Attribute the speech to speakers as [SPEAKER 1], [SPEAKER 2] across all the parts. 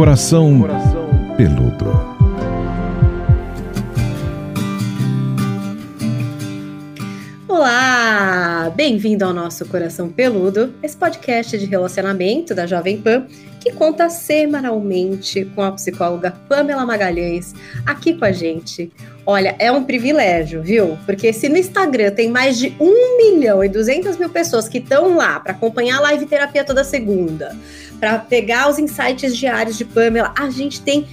[SPEAKER 1] Coração Peludo.
[SPEAKER 2] Olá! Bem-vindo ao nosso Coração Peludo, esse podcast de relacionamento da Jovem Pan que conta semanalmente com a psicóloga Pamela Magalhães aqui com a gente. Olha, é um privilégio, viu? Porque se no Instagram tem mais de 1 milhão e 200 mil pessoas que estão lá para acompanhar a live terapia toda segunda, para pegar os insights diários de Pamela, a gente tem.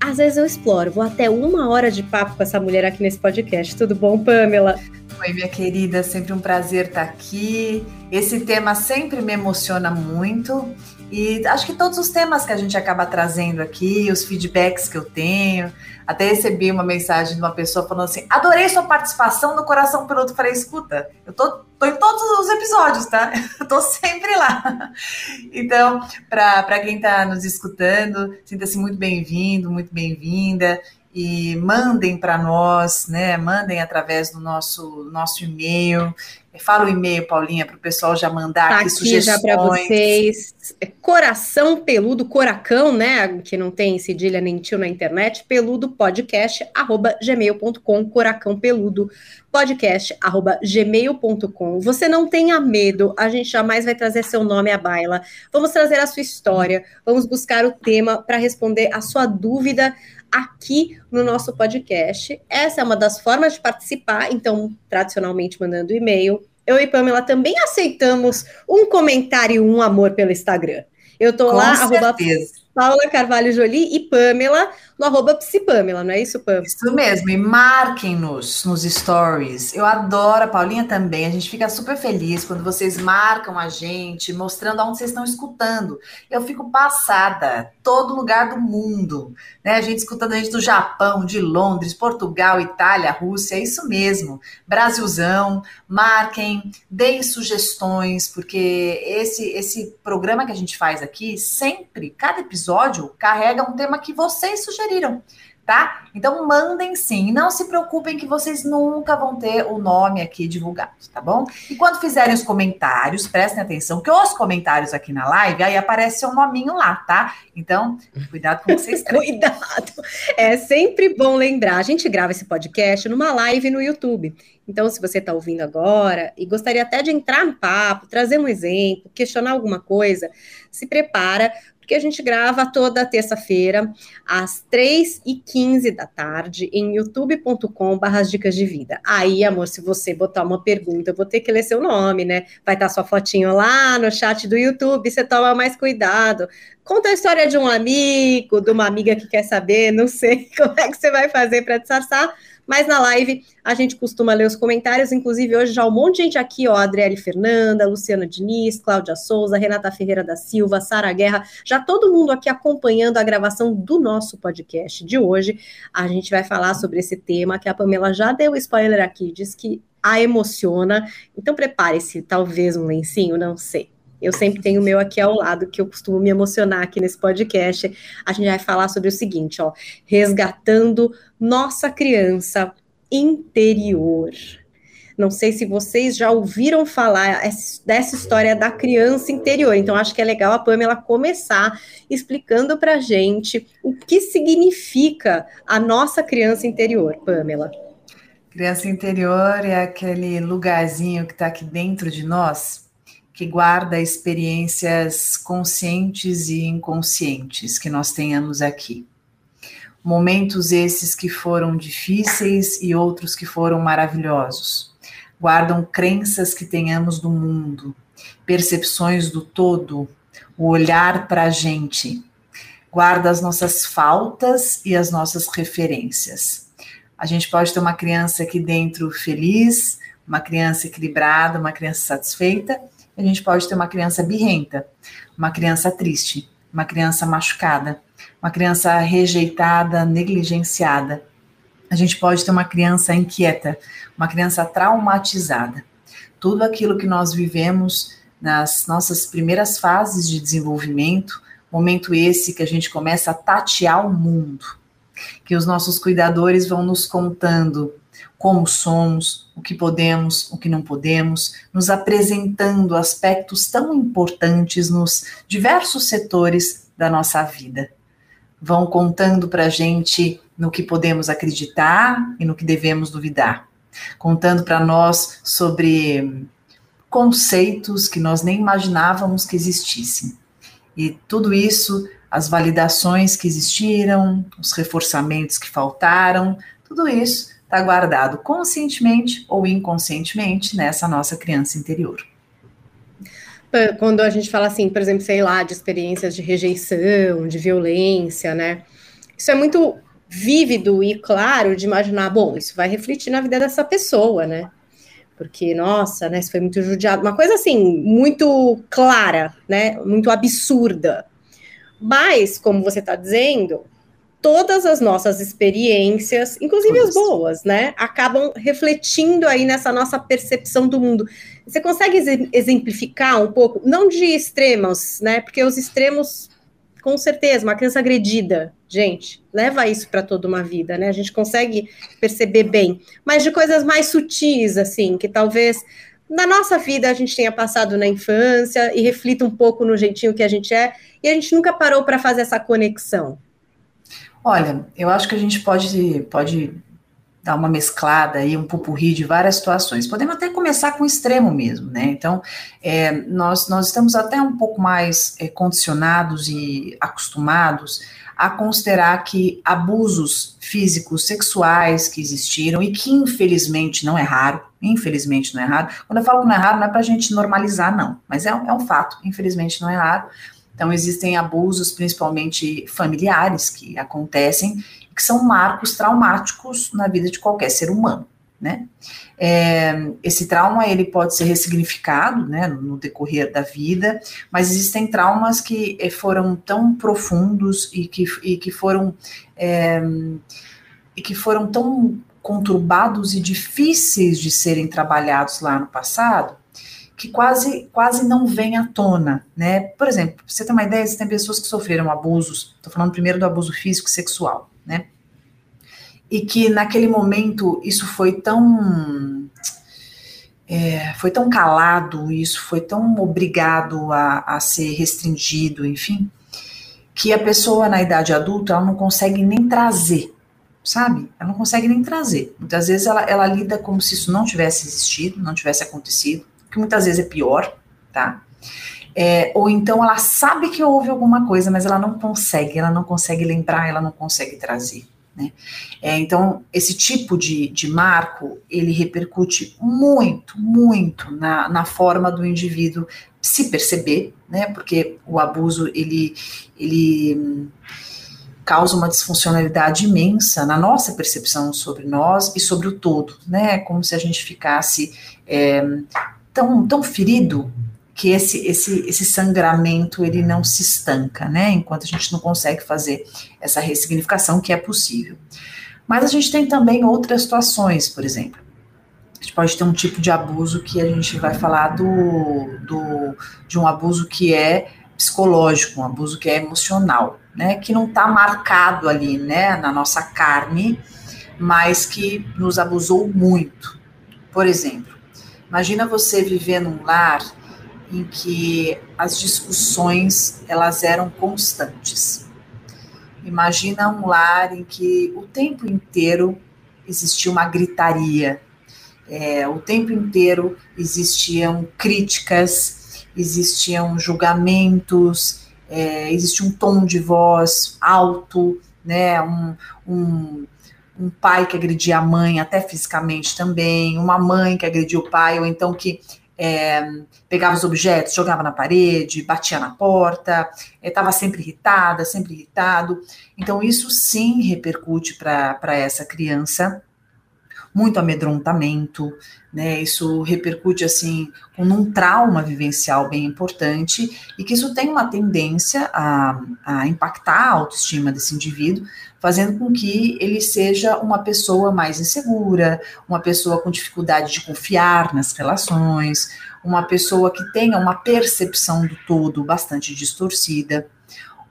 [SPEAKER 2] Às vezes eu exploro, vou até uma hora de papo com essa mulher aqui nesse podcast. Tudo bom, Pamela?
[SPEAKER 3] Oi, minha querida, sempre um prazer estar aqui. Esse tema sempre me emociona muito e acho que todos os temas que a gente acaba trazendo aqui, os feedbacks que eu tenho, até recebi uma mensagem de uma pessoa falando assim: adorei sua participação no Coração Piloto. Falei, escuta, eu tô, tô em todos os episódios, tá? Eu tô sempre lá. Então, para quem está nos escutando, sinta-se muito bem-vindo, muito bem-vinda e mandem para nós, né? Mandem através do nosso nosso e-mail. Fala o e-mail, Paulinha, para o pessoal já mandar
[SPEAKER 2] tá
[SPEAKER 3] aqui, aqui sugestões.
[SPEAKER 2] já para vocês. É coração peludo, coracão, né? Que não tem cedilha nem tio na internet. Peludo podcast arroba gmail.com. Coracão peludo podcast arroba gmail.com. Você não tenha medo, a gente jamais vai trazer seu nome à baila. Vamos trazer a sua história, vamos buscar o tema para responder a sua dúvida aqui no nosso podcast. Essa é uma das formas de participar, então, tradicionalmente mandando e-mail. Eu e Pamela também aceitamos um comentário e um amor pelo Instagram. Eu tô
[SPEAKER 3] Com
[SPEAKER 2] lá,
[SPEAKER 3] certeza.
[SPEAKER 2] arroba Paula Carvalho Jolie e Pamela no arroba Psipamela, não é isso, Pam?
[SPEAKER 3] Isso mesmo, e marquem-nos nos stories. Eu adoro, a Paulinha também. A gente fica super feliz quando vocês marcam a gente, mostrando aonde vocês estão escutando. Eu fico passada, todo lugar do mundo, né? A gente escutando a gente do Japão, de Londres, Portugal, Itália, Rússia, é isso mesmo. Brasilzão, marquem, deem sugestões, porque esse esse programa que a gente faz aqui, sempre, cada episódio carrega um tema que vocês sugeriram, tá? Então mandem sim, não se preocupem que vocês nunca vão ter o nome aqui divulgado, tá bom? E quando fizerem os comentários, prestem atenção que os comentários aqui na live, aí aparece seu nominho lá, tá? Então, cuidado com vocês.
[SPEAKER 2] cuidado. É sempre bom lembrar, a gente grava esse podcast numa live no YouTube. Então, se você está ouvindo agora e gostaria até de entrar no papo, trazer um exemplo, questionar alguma coisa, se prepara, porque a gente grava toda terça-feira, às 3h15 da tarde, em youtube.com.br dicas de vida. Aí, amor, se você botar uma pergunta, eu vou ter que ler seu nome, né? Vai estar sua fotinho lá no chat do YouTube, você toma mais cuidado. Conta a história de um amigo, de uma amiga que quer saber, não sei como é que você vai fazer para disfarçar, mas na live a gente costuma ler os comentários, inclusive hoje já um monte de gente aqui, ó, Adriele Fernanda, Luciana Diniz, Cláudia Souza, Renata Ferreira da Silva, Sara Guerra, já todo mundo aqui acompanhando a gravação do nosso podcast de hoje. A gente vai falar sobre esse tema que a Pamela já deu spoiler aqui, diz que a emociona. Então prepare-se, talvez um lencinho, não sei. Eu sempre tenho o meu aqui ao lado, que eu costumo me emocionar aqui nesse podcast. A gente vai falar sobre o seguinte, ó, resgatando nossa criança interior. Não sei se vocês já ouviram falar dessa história da criança interior. Então, acho que é legal a Pamela começar explicando para gente o que significa a nossa criança interior, Pamela.
[SPEAKER 3] Criança interior é aquele lugarzinho que está aqui dentro de nós, que guarda experiências conscientes e inconscientes que nós tenhamos aqui. Momentos esses que foram difíceis e outros que foram maravilhosos. Guardam crenças que tenhamos do mundo, percepções do todo, o olhar para a gente. Guarda as nossas faltas e as nossas referências. A gente pode ter uma criança aqui dentro feliz, uma criança equilibrada, uma criança satisfeita, a gente pode ter uma criança birrenta, uma criança triste, uma criança machucada, uma criança rejeitada, negligenciada. A gente pode ter uma criança inquieta, uma criança traumatizada. Tudo aquilo que nós vivemos nas nossas primeiras fases de desenvolvimento, momento esse que a gente começa a tatear o mundo, que os nossos cuidadores vão nos contando como somos, o que podemos, o que não podemos, nos apresentando aspectos tão importantes nos diversos setores da nossa vida. vão contando para a gente no que podemos acreditar e no que devemos duvidar, contando para nós sobre conceitos que nós nem imaginávamos que existissem. E tudo isso, as validações que existiram, os reforçamentos que faltaram, tudo isso está guardado conscientemente ou inconscientemente nessa nossa criança interior.
[SPEAKER 2] Quando a gente fala assim, por exemplo, sei lá, de experiências de rejeição, de violência, né? Isso é muito vívido e claro de imaginar, bom, isso vai refletir na vida dessa pessoa, né? Porque, nossa, né, isso foi muito judiado. Uma coisa assim, muito clara, né? Muito absurda. Mas, como você está dizendo, todas as nossas experiências, inclusive as boas, né, acabam refletindo aí nessa nossa percepção do mundo. Você consegue exemplificar um pouco, não de extremos, né, porque os extremos, com certeza, uma criança agredida, gente, leva isso para toda uma vida, né, a gente consegue perceber bem, mas de coisas mais sutis, assim, que talvez na nossa vida a gente tenha passado na infância e reflita um pouco no jeitinho que a gente é, e a gente nunca parou para fazer essa conexão.
[SPEAKER 3] Olha, eu acho que a gente pode, pode dar uma mesclada aí, um pupurri de várias situações. Podemos até começar com o extremo mesmo, né? Então, é, nós, nós estamos até um pouco mais é, condicionados e acostumados a considerar que abusos físicos, sexuais que existiram e que infelizmente não é raro, infelizmente não é raro. Quando eu falo que não é raro, não é para a gente normalizar, não, mas é, é um fato, infelizmente não é raro então, existem abusos, principalmente familiares, que acontecem, que são marcos traumáticos na vida de qualquer ser humano, né? É, esse trauma, ele pode ser ressignificado, né, no decorrer da vida, mas existem traumas que eh, foram tão profundos e que, e que foram... É, e que foram tão conturbados e difíceis de serem trabalhados lá no passado, que quase, quase não vem à tona, né? Por exemplo, você ter uma ideia, tem pessoas que sofreram abusos, estou falando primeiro do abuso físico e sexual, né? E que naquele momento isso foi tão é, foi tão calado, isso foi tão obrigado a, a ser restringido, enfim, que a pessoa na idade adulta ela não consegue nem trazer, sabe? Ela não consegue nem trazer. Muitas vezes ela, ela lida como se isso não tivesse existido, não tivesse acontecido que muitas vezes é pior, tá? É, ou então ela sabe que houve alguma coisa, mas ela não consegue, ela não consegue lembrar, ela não consegue trazer. Né? É, então, esse tipo de, de marco, ele repercute muito, muito na, na forma do indivíduo se perceber, né? Porque o abuso, ele, ele causa uma disfuncionalidade imensa na nossa percepção sobre nós e sobre o todo, né? Como se a gente ficasse é, tão, tão ferido que esse, esse, esse sangramento ele não se estanca, né? Enquanto a gente não consegue fazer essa ressignificação que é possível. Mas a gente tem também outras situações, por exemplo. A gente pode ter um tipo de abuso que a gente vai falar do, do de um abuso que é psicológico, um abuso que é emocional, né? Que não está marcado ali, né, na nossa carne, mas que nos abusou muito. Por exemplo, Imagina você viver num lar em que as discussões elas eram constantes. Imagina um lar em que o tempo inteiro existia uma gritaria, é, o tempo inteiro existiam críticas, existiam julgamentos, é, existia um tom de voz alto, né, um, um um pai que agredia a mãe, até fisicamente também, uma mãe que agredia o pai, ou então que é, pegava os objetos, jogava na parede, batia na porta, estava é, sempre irritada, sempre irritado. Então, isso sim repercute para essa criança muito amedrontamento, né? Isso repercute assim com um trauma vivencial bem importante e que isso tem uma tendência a, a impactar a autoestima desse indivíduo, fazendo com que ele seja uma pessoa mais insegura, uma pessoa com dificuldade de confiar nas relações, uma pessoa que tenha uma percepção do todo bastante distorcida.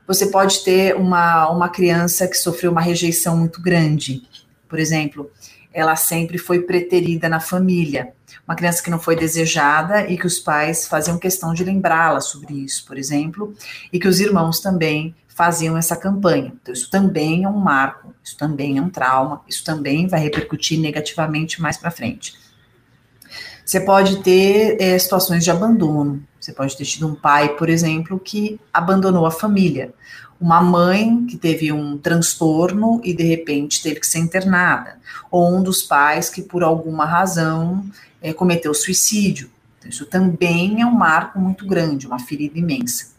[SPEAKER 3] Você pode ter uma, uma criança que sofreu uma rejeição muito grande. Por exemplo, ela sempre foi preterida na família. Uma criança que não foi desejada e que os pais faziam questão de lembrá-la sobre isso, por exemplo, e que os irmãos também faziam essa campanha. Então, isso também é um marco, isso também é um trauma, isso também vai repercutir negativamente mais para frente. Você pode ter é, situações de abandono. Você pode ter tido um pai, por exemplo, que abandonou a família. Uma mãe que teve um transtorno e de repente teve que ser internada. Ou um dos pais que, por alguma razão, é, cometeu suicídio. Então, isso também é um marco muito grande, uma ferida imensa.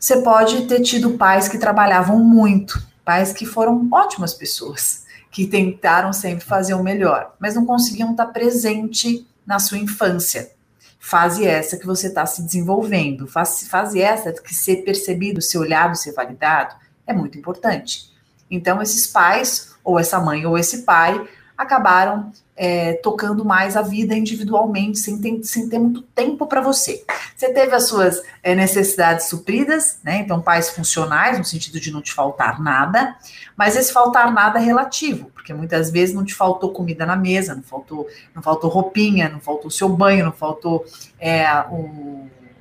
[SPEAKER 3] Você pode ter tido pais que trabalhavam muito, pais que foram ótimas pessoas, que tentaram sempre fazer o melhor, mas não conseguiam estar presente na sua infância. Fase essa que você está se desenvolvendo, fase, fase essa que ser percebido, ser olhado, ser validado, é muito importante. Então, esses pais, ou essa mãe ou esse pai, acabaram é, tocando mais a vida individualmente, sem ter, sem ter muito tempo para você. Você teve as suas é, necessidades supridas, né? Então, pais funcionais, no sentido de não te faltar nada, mas esse faltar nada é relativo, porque muitas vezes não te faltou comida na mesa, não faltou, não faltou roupinha, não faltou seu banho, não faltou é,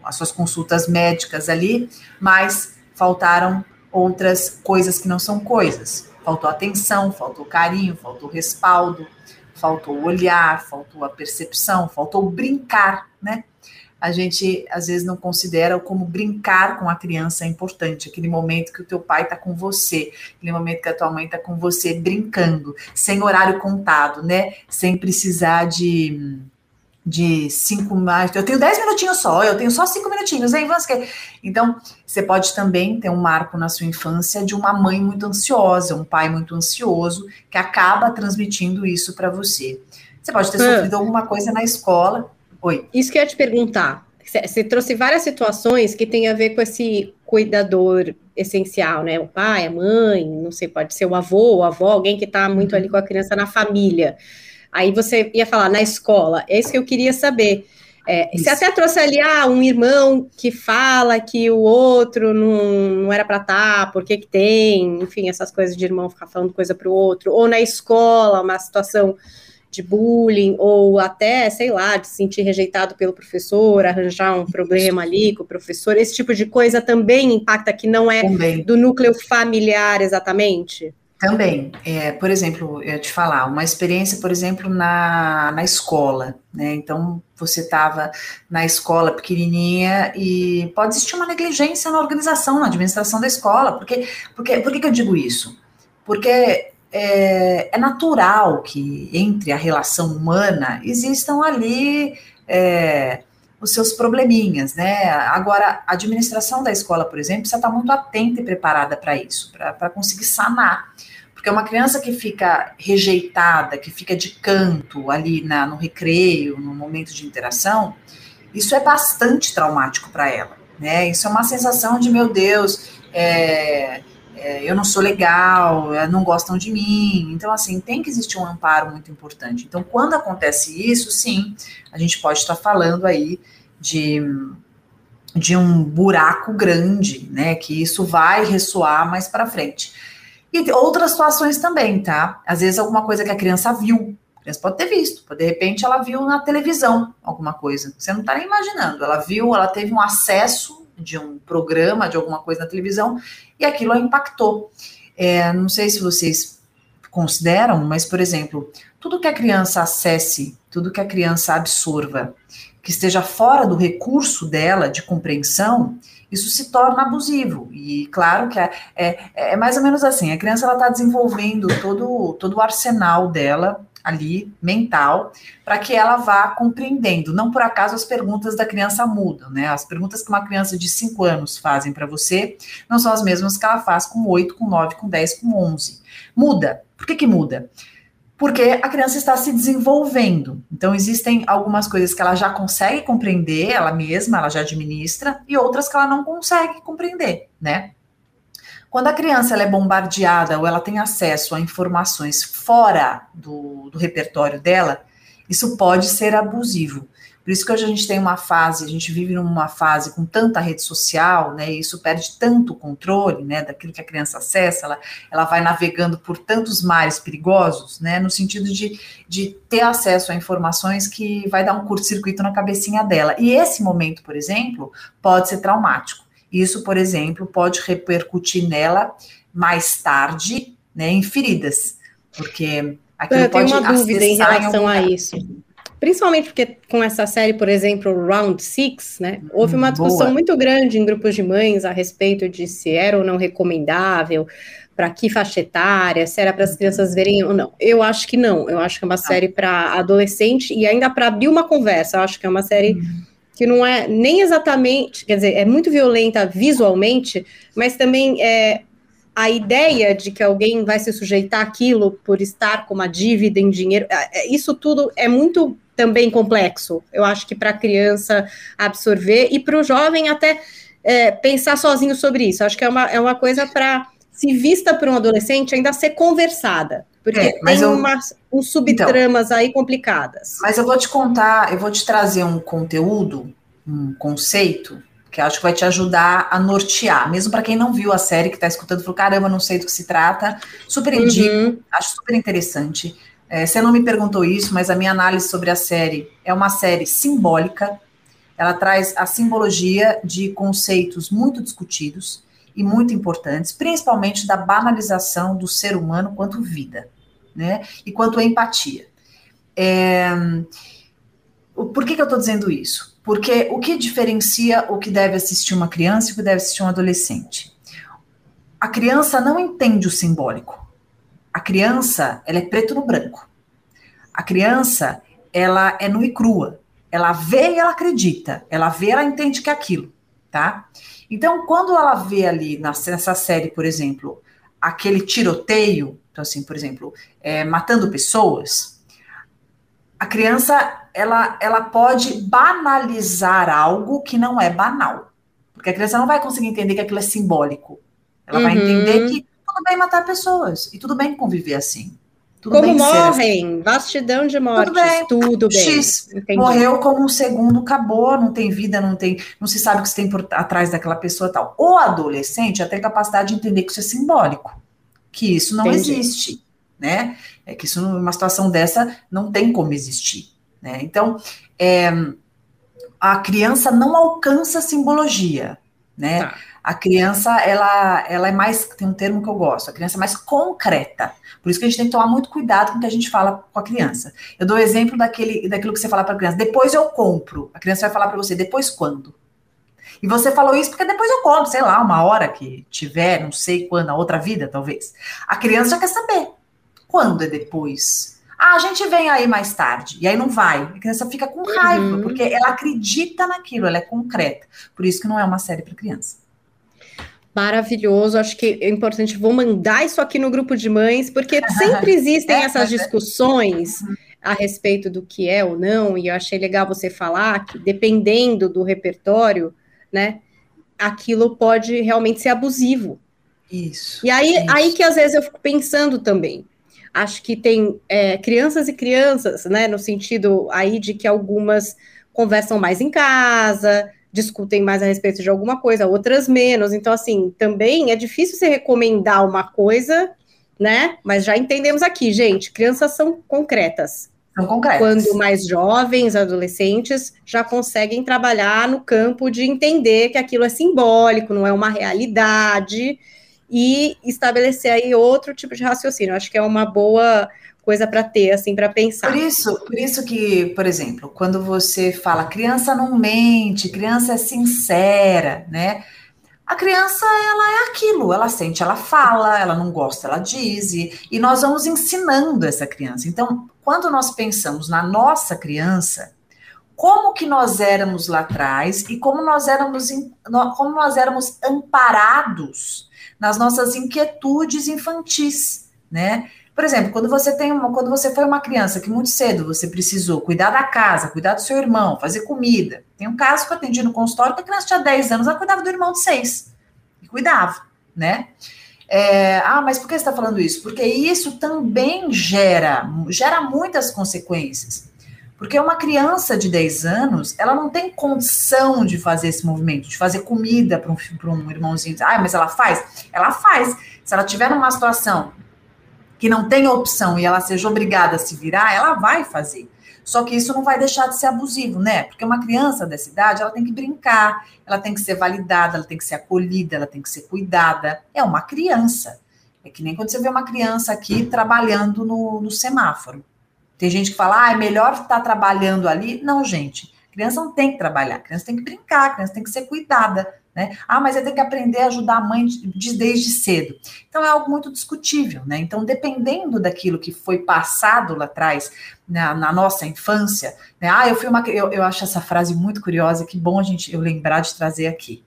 [SPEAKER 3] as suas consultas médicas ali, mas faltaram outras coisas que não são coisas. Faltou atenção, faltou carinho, faltou respaldo, faltou olhar, faltou a percepção, faltou brincar, né? A gente às vezes não considera como brincar com a criança é importante, aquele momento que o teu pai está com você, aquele momento que a tua mãe está com você brincando, sem horário contado, né? Sem precisar de de cinco mais. Eu tenho dez minutinhos só, eu tenho só cinco minutinhos, hein? Então, você pode também ter um marco na sua infância de uma mãe muito ansiosa, um pai muito ansioso, que acaba transmitindo isso para você. Você pode ter sofrido alguma coisa na escola. Oi.
[SPEAKER 2] Isso que eu ia te perguntar. Você trouxe várias situações que tem a ver com esse cuidador essencial, né? O pai, a mãe, não sei, pode ser o avô, o avó, alguém que está muito ali com a criança na família. Aí você ia falar na escola, é isso que eu queria saber. É, você até trouxe ali ah, um irmão que fala que o outro não, não era para estar, tá, por que que tem, enfim, essas coisas de irmão ficar falando coisa para o outro, ou na escola, uma situação de bullying, ou até, sei lá, de se sentir rejeitado pelo professor, arranjar um problema ali com o professor, esse tipo de coisa também impacta que não é também. do núcleo familiar exatamente?
[SPEAKER 3] Também, é, por exemplo, eu ia te falar, uma experiência, por exemplo, na, na escola, né? Então, você estava na escola pequenininha e pode existir uma negligência na organização, na administração da escola. Porque, porque, por que, que eu digo isso? Porque é, é, natural que entre a relação humana existam ali é, os seus probleminhas, né? Agora, a administração da escola, por exemplo, precisa estar muito atenta e preparada para isso, para conseguir sanar. Porque uma criança que fica rejeitada, que fica de canto ali na, no recreio, no momento de interação, isso é bastante traumático para ela, né? Isso é uma sensação de, meu Deus, é, é, eu não sou legal, é, não gostam de mim. Então, assim, tem que existir um amparo muito importante. Então, quando acontece isso, sim, a gente pode estar falando aí de, de um buraco grande, né? Que isso vai ressoar mais para frente. E outras situações também, tá? Às vezes alguma coisa que a criança viu. A criança pode ter visto, de repente ela viu na televisão alguma coisa. Você não tá nem imaginando. Ela viu, ela teve um acesso de um programa, de alguma coisa na televisão, e aquilo a impactou. É, não sei se vocês consideram, mas, por exemplo, tudo que a criança acesse, tudo que a criança absorva, que esteja fora do recurso dela de compreensão, isso se torna abusivo. E claro que é, é, é mais ou menos assim: a criança está desenvolvendo todo, todo o arsenal dela ali, mental, para que ela vá compreendendo. Não por acaso as perguntas da criança mudam, né? As perguntas que uma criança de 5 anos fazem para você não são as mesmas que ela faz com 8, com 9, com 10, com 11. Muda. Por que que muda? Porque a criança está se desenvolvendo. Então, existem algumas coisas que ela já consegue compreender, ela mesma, ela já administra, e outras que ela não consegue compreender, né? Quando a criança é bombardeada ou ela tem acesso a informações fora do, do repertório dela, isso pode ser abusivo. Por isso que hoje a gente tem uma fase, a gente vive numa fase com tanta rede social, né? E isso perde tanto controle, né? Daquilo que a criança acessa, ela, ela vai navegando por tantos mares perigosos, né? No sentido de, de ter acesso a informações que vai dar um curto-circuito na cabecinha dela. E esse momento, por exemplo, pode ser traumático. Isso, por exemplo, pode repercutir nela mais tarde, né? Em feridas, porque aquilo
[SPEAKER 2] Eu tenho
[SPEAKER 3] pode
[SPEAKER 2] uma dúvida em relação a isso. Principalmente porque com essa série, por exemplo, Round Six, né? Houve uma discussão
[SPEAKER 3] Boa.
[SPEAKER 2] muito grande em grupos de mães a respeito de se era ou não recomendável, para que faixa etária, se era para as crianças verem ou não. Eu acho que não. Eu acho que é uma série para adolescente e ainda para abrir uma conversa. Eu acho que é uma série que não é nem exatamente, quer dizer, é muito violenta visualmente, mas também é a ideia de que alguém vai se sujeitar àquilo por estar com uma dívida em dinheiro, é, é, isso tudo é muito também complexo. Eu acho que para a criança absorver e para o jovem até é, pensar sozinho sobre isso. Acho que é uma, é uma coisa para, se vista por um adolescente, ainda ser conversada. Porque
[SPEAKER 3] É,
[SPEAKER 2] tem
[SPEAKER 3] eu-
[SPEAKER 2] umas uns subtramas aí complicadas.
[SPEAKER 3] Mas eu vou te contar, eu vou te trazer um conteúdo, um conceito, que eu acho que vai te ajudar a nortear, mesmo para quem não viu a série, que está escutando, falou: caramba, não sei do que se trata. Super indico,
[SPEAKER 2] Uhum.
[SPEAKER 3] acho super interessante. É, você não me perguntou isso, mas a minha análise sobre a série é uma série simbólica. Ela traz a simbologia de conceitos muito discutidos e muito importantes, principalmente da banalização do ser humano quanto vida, né? E quanto empatia. É, Por que, que eu estou dizendo isso? Porque o que diferencia o que deve assistir uma criança e o que deve assistir um adolescente? A criança não entende o simbólico. A criança, ela é preto no branco. A criança, ela é nua e crua. Ela vê e ela acredita. Ela vê, ela entende que é aquilo, tá? Então, quando ela vê ali nessa série, por exemplo, aquele tiroteio, então assim, por exemplo, é, matando pessoas, a criança ela, ela pode banalizar algo que não é banal. Porque a criança não vai conseguir entender que aquilo é simbólico. Ela vai
[SPEAKER 2] Uhum.
[SPEAKER 3] entender que tudo bem matar pessoas e tudo bem conviver assim. Tudo
[SPEAKER 2] Como
[SPEAKER 3] bem assim.
[SPEAKER 2] morrem, vastidão de mortes,
[SPEAKER 3] bem,
[SPEAKER 2] tudo bem.
[SPEAKER 3] X,
[SPEAKER 2] Entendi.
[SPEAKER 3] Morreu como um segundo, acabou, não tem vida, não tem, não se sabe o que se tem por atrás daquela pessoa tal. O adolescente já tem capacidade de entender que isso é simbólico, que isso não
[SPEAKER 2] Entendi.
[SPEAKER 3] existe, né? É que isso numa situação dessa não tem como existir, né? Então, é, a criança não alcança a simbologia, né?
[SPEAKER 2] Tá.
[SPEAKER 3] A criança, ela, ela é mais, tem um termo que eu gosto, a criança é mais concreta. Por isso que a gente tem que tomar muito cuidado com o que a gente fala com a criança. Eu dou o exemplo daquele, daquilo que você fala para a criança, depois eu compro. A criança vai falar para você, depois quando? E você falou isso porque depois eu compro, sei lá, uma hora que tiver, não sei quando, na outra vida, talvez. A criança já quer saber. Quando é depois? Ah, a gente vem aí mais tarde. E aí não vai. A criança fica com raiva,
[SPEAKER 2] Uhum.
[SPEAKER 3] porque ela acredita naquilo, ela é concreta. Por isso que não é uma série para criança.
[SPEAKER 2] Maravilhoso, acho que é importante. Vou mandar isso aqui no grupo de mães, porque sempre existem
[SPEAKER 3] É,
[SPEAKER 2] essas
[SPEAKER 3] é.
[SPEAKER 2] discussões a respeito do que é ou não, e eu achei legal você falar que, dependendo do repertório, né, aquilo pode realmente ser abusivo.
[SPEAKER 3] Isso.
[SPEAKER 2] E aí,
[SPEAKER 3] isso.
[SPEAKER 2] aí que às vezes eu fico pensando também. Acho que tem é, crianças e crianças, né? No sentido aí de que algumas conversam mais em casa, discutem mais a respeito de alguma coisa, outras menos. Então, assim, também é difícil você recomendar uma coisa, né? Mas já entendemos aqui, gente, crianças são concretas.
[SPEAKER 3] São concretas.
[SPEAKER 2] Quando mais jovens, adolescentes, já conseguem trabalhar no campo de entender que aquilo é simbólico, não é uma realidade, e estabelecer aí outro tipo de raciocínio. Acho que é uma boa coisa para ter, assim, para pensar.
[SPEAKER 3] Por isso, por isso que, por exemplo, quando você fala criança não mente, criança é sincera, né? A criança, ela é aquilo, ela sente, ela fala, ela não gosta, ela diz, e, e nós vamos ensinando essa criança. Então, quando nós pensamos na nossa criança, como que nós éramos lá atrás e como nós éramos, como nós éramos amparados nas nossas inquietudes infantis, né? Por exemplo, quando você tem uma, quando você foi uma criança que muito cedo você precisou cuidar da casa, cuidar do seu irmão, fazer comida. Tem um caso que eu atendi no consultório que a criança tinha 10 anos, ela cuidava do irmão de 6. E cuidava, né? É, ah, mas por que você está falando isso? Porque isso também gera, gera muitas consequências. Porque uma criança de 10 anos, ela não tem condição de fazer esse movimento, de fazer comida para um, um irmãozinho. Ah, mas ela faz? Ela faz. Se ela tiver numa situação que não tem opção e ela seja obrigada a se virar, ela vai fazer. Só que isso não vai deixar de ser abusivo, né? Porque uma criança dessa idade, ela tem que brincar, ela tem que ser validada, ela tem que ser acolhida, ela tem que ser cuidada. É uma criança. É que nem quando você vê uma criança aqui trabalhando no, no semáforo. Tem gente que fala, ah, é melhor estar tá trabalhando ali. Não, gente. Criança não tem que trabalhar, criança tem que brincar, criança tem que ser cuidada. Né? Ah, mas eu tenho que aprender a ajudar a mãe de, desde cedo. Então é algo muito discutível, né? Então, dependendo daquilo que foi passado lá atrás, na, na nossa infância, né? Ah, eu fui uma. Eu, eu acho essa frase muito curiosa, que bom a gente eu lembrar de trazer aqui.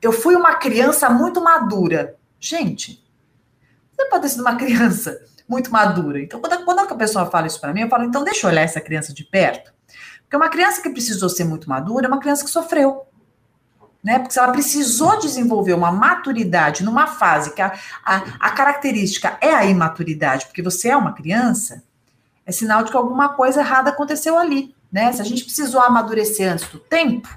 [SPEAKER 3] Eu fui uma criança muito madura. Gente, você pode ter sido uma criança muito madura. Então, quando, quando a pessoa fala isso para mim, eu falo, então deixa eu olhar essa criança de perto. Porque uma criança que precisou ser muito madura é uma criança que sofreu né? Porque se ela precisou desenvolver uma maturidade numa fase que a, a, a, característica é a imaturidade, porque você é uma criança, é sinal de que alguma coisa errada aconteceu ali, né? Se a gente precisou amadurecer antes do tempo,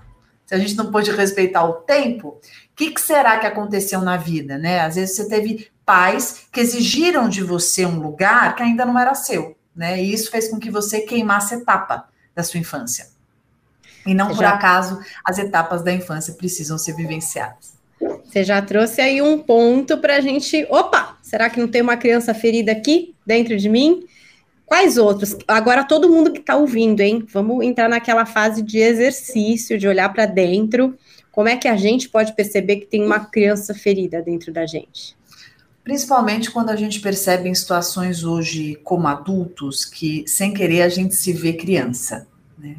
[SPEAKER 3] se a gente não pôde respeitar o tempo, o que, que será que aconteceu na vida, né? Às vezes você teve pais que exigiram de você um lugar que ainda não era seu, né? E isso fez com que você queimasse etapa da sua infância. E não por acaso as etapas da infância precisam ser vivenciadas.
[SPEAKER 2] Você já trouxe aí um ponto para a gente. Opa, será que não tem uma criança ferida aqui dentro de mim? Quais outros? Agora, todo mundo que está ouvindo, hein? Vamos entrar naquela fase de exercício, de olhar para dentro. Como é que a gente pode perceber que tem uma criança ferida dentro da gente?
[SPEAKER 3] Principalmente quando a gente percebe em situações hoje como adultos que, sem querer, a gente se vê criança. Né?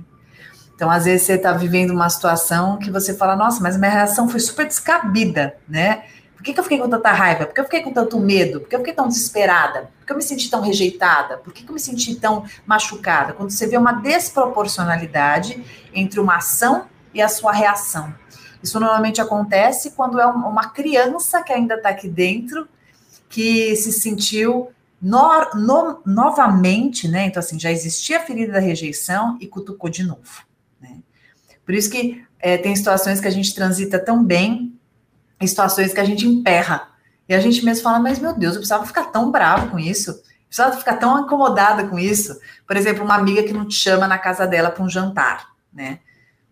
[SPEAKER 3] Então, às vezes, você está vivendo uma situação que você fala, nossa, mas minha reação foi super descabida, né? Por que, que eu fiquei com tanta raiva? Por que eu fiquei com tanto medo? Por que eu fiquei tão desesperada? Por que eu me senti tão rejeitada? Por que, que eu me senti tão machucada? Quando você vê uma desproporcionalidade entre uma ação e a sua reação. Isso normalmente acontece quando é uma criança que ainda está aqui dentro, que se sentiu no, no, novamente, né? Então, assim, já existia a ferida da rejeição e cutucou de novo. Por isso que é, tem situações que a gente transita tão bem, e situações que a gente emperra. E a gente mesmo fala, mas meu Deus, eu precisava ficar tão bravo com isso. Eu precisava ficar tão incomodada com isso. Por exemplo, uma amiga que não te chama na casa dela para um jantar, né?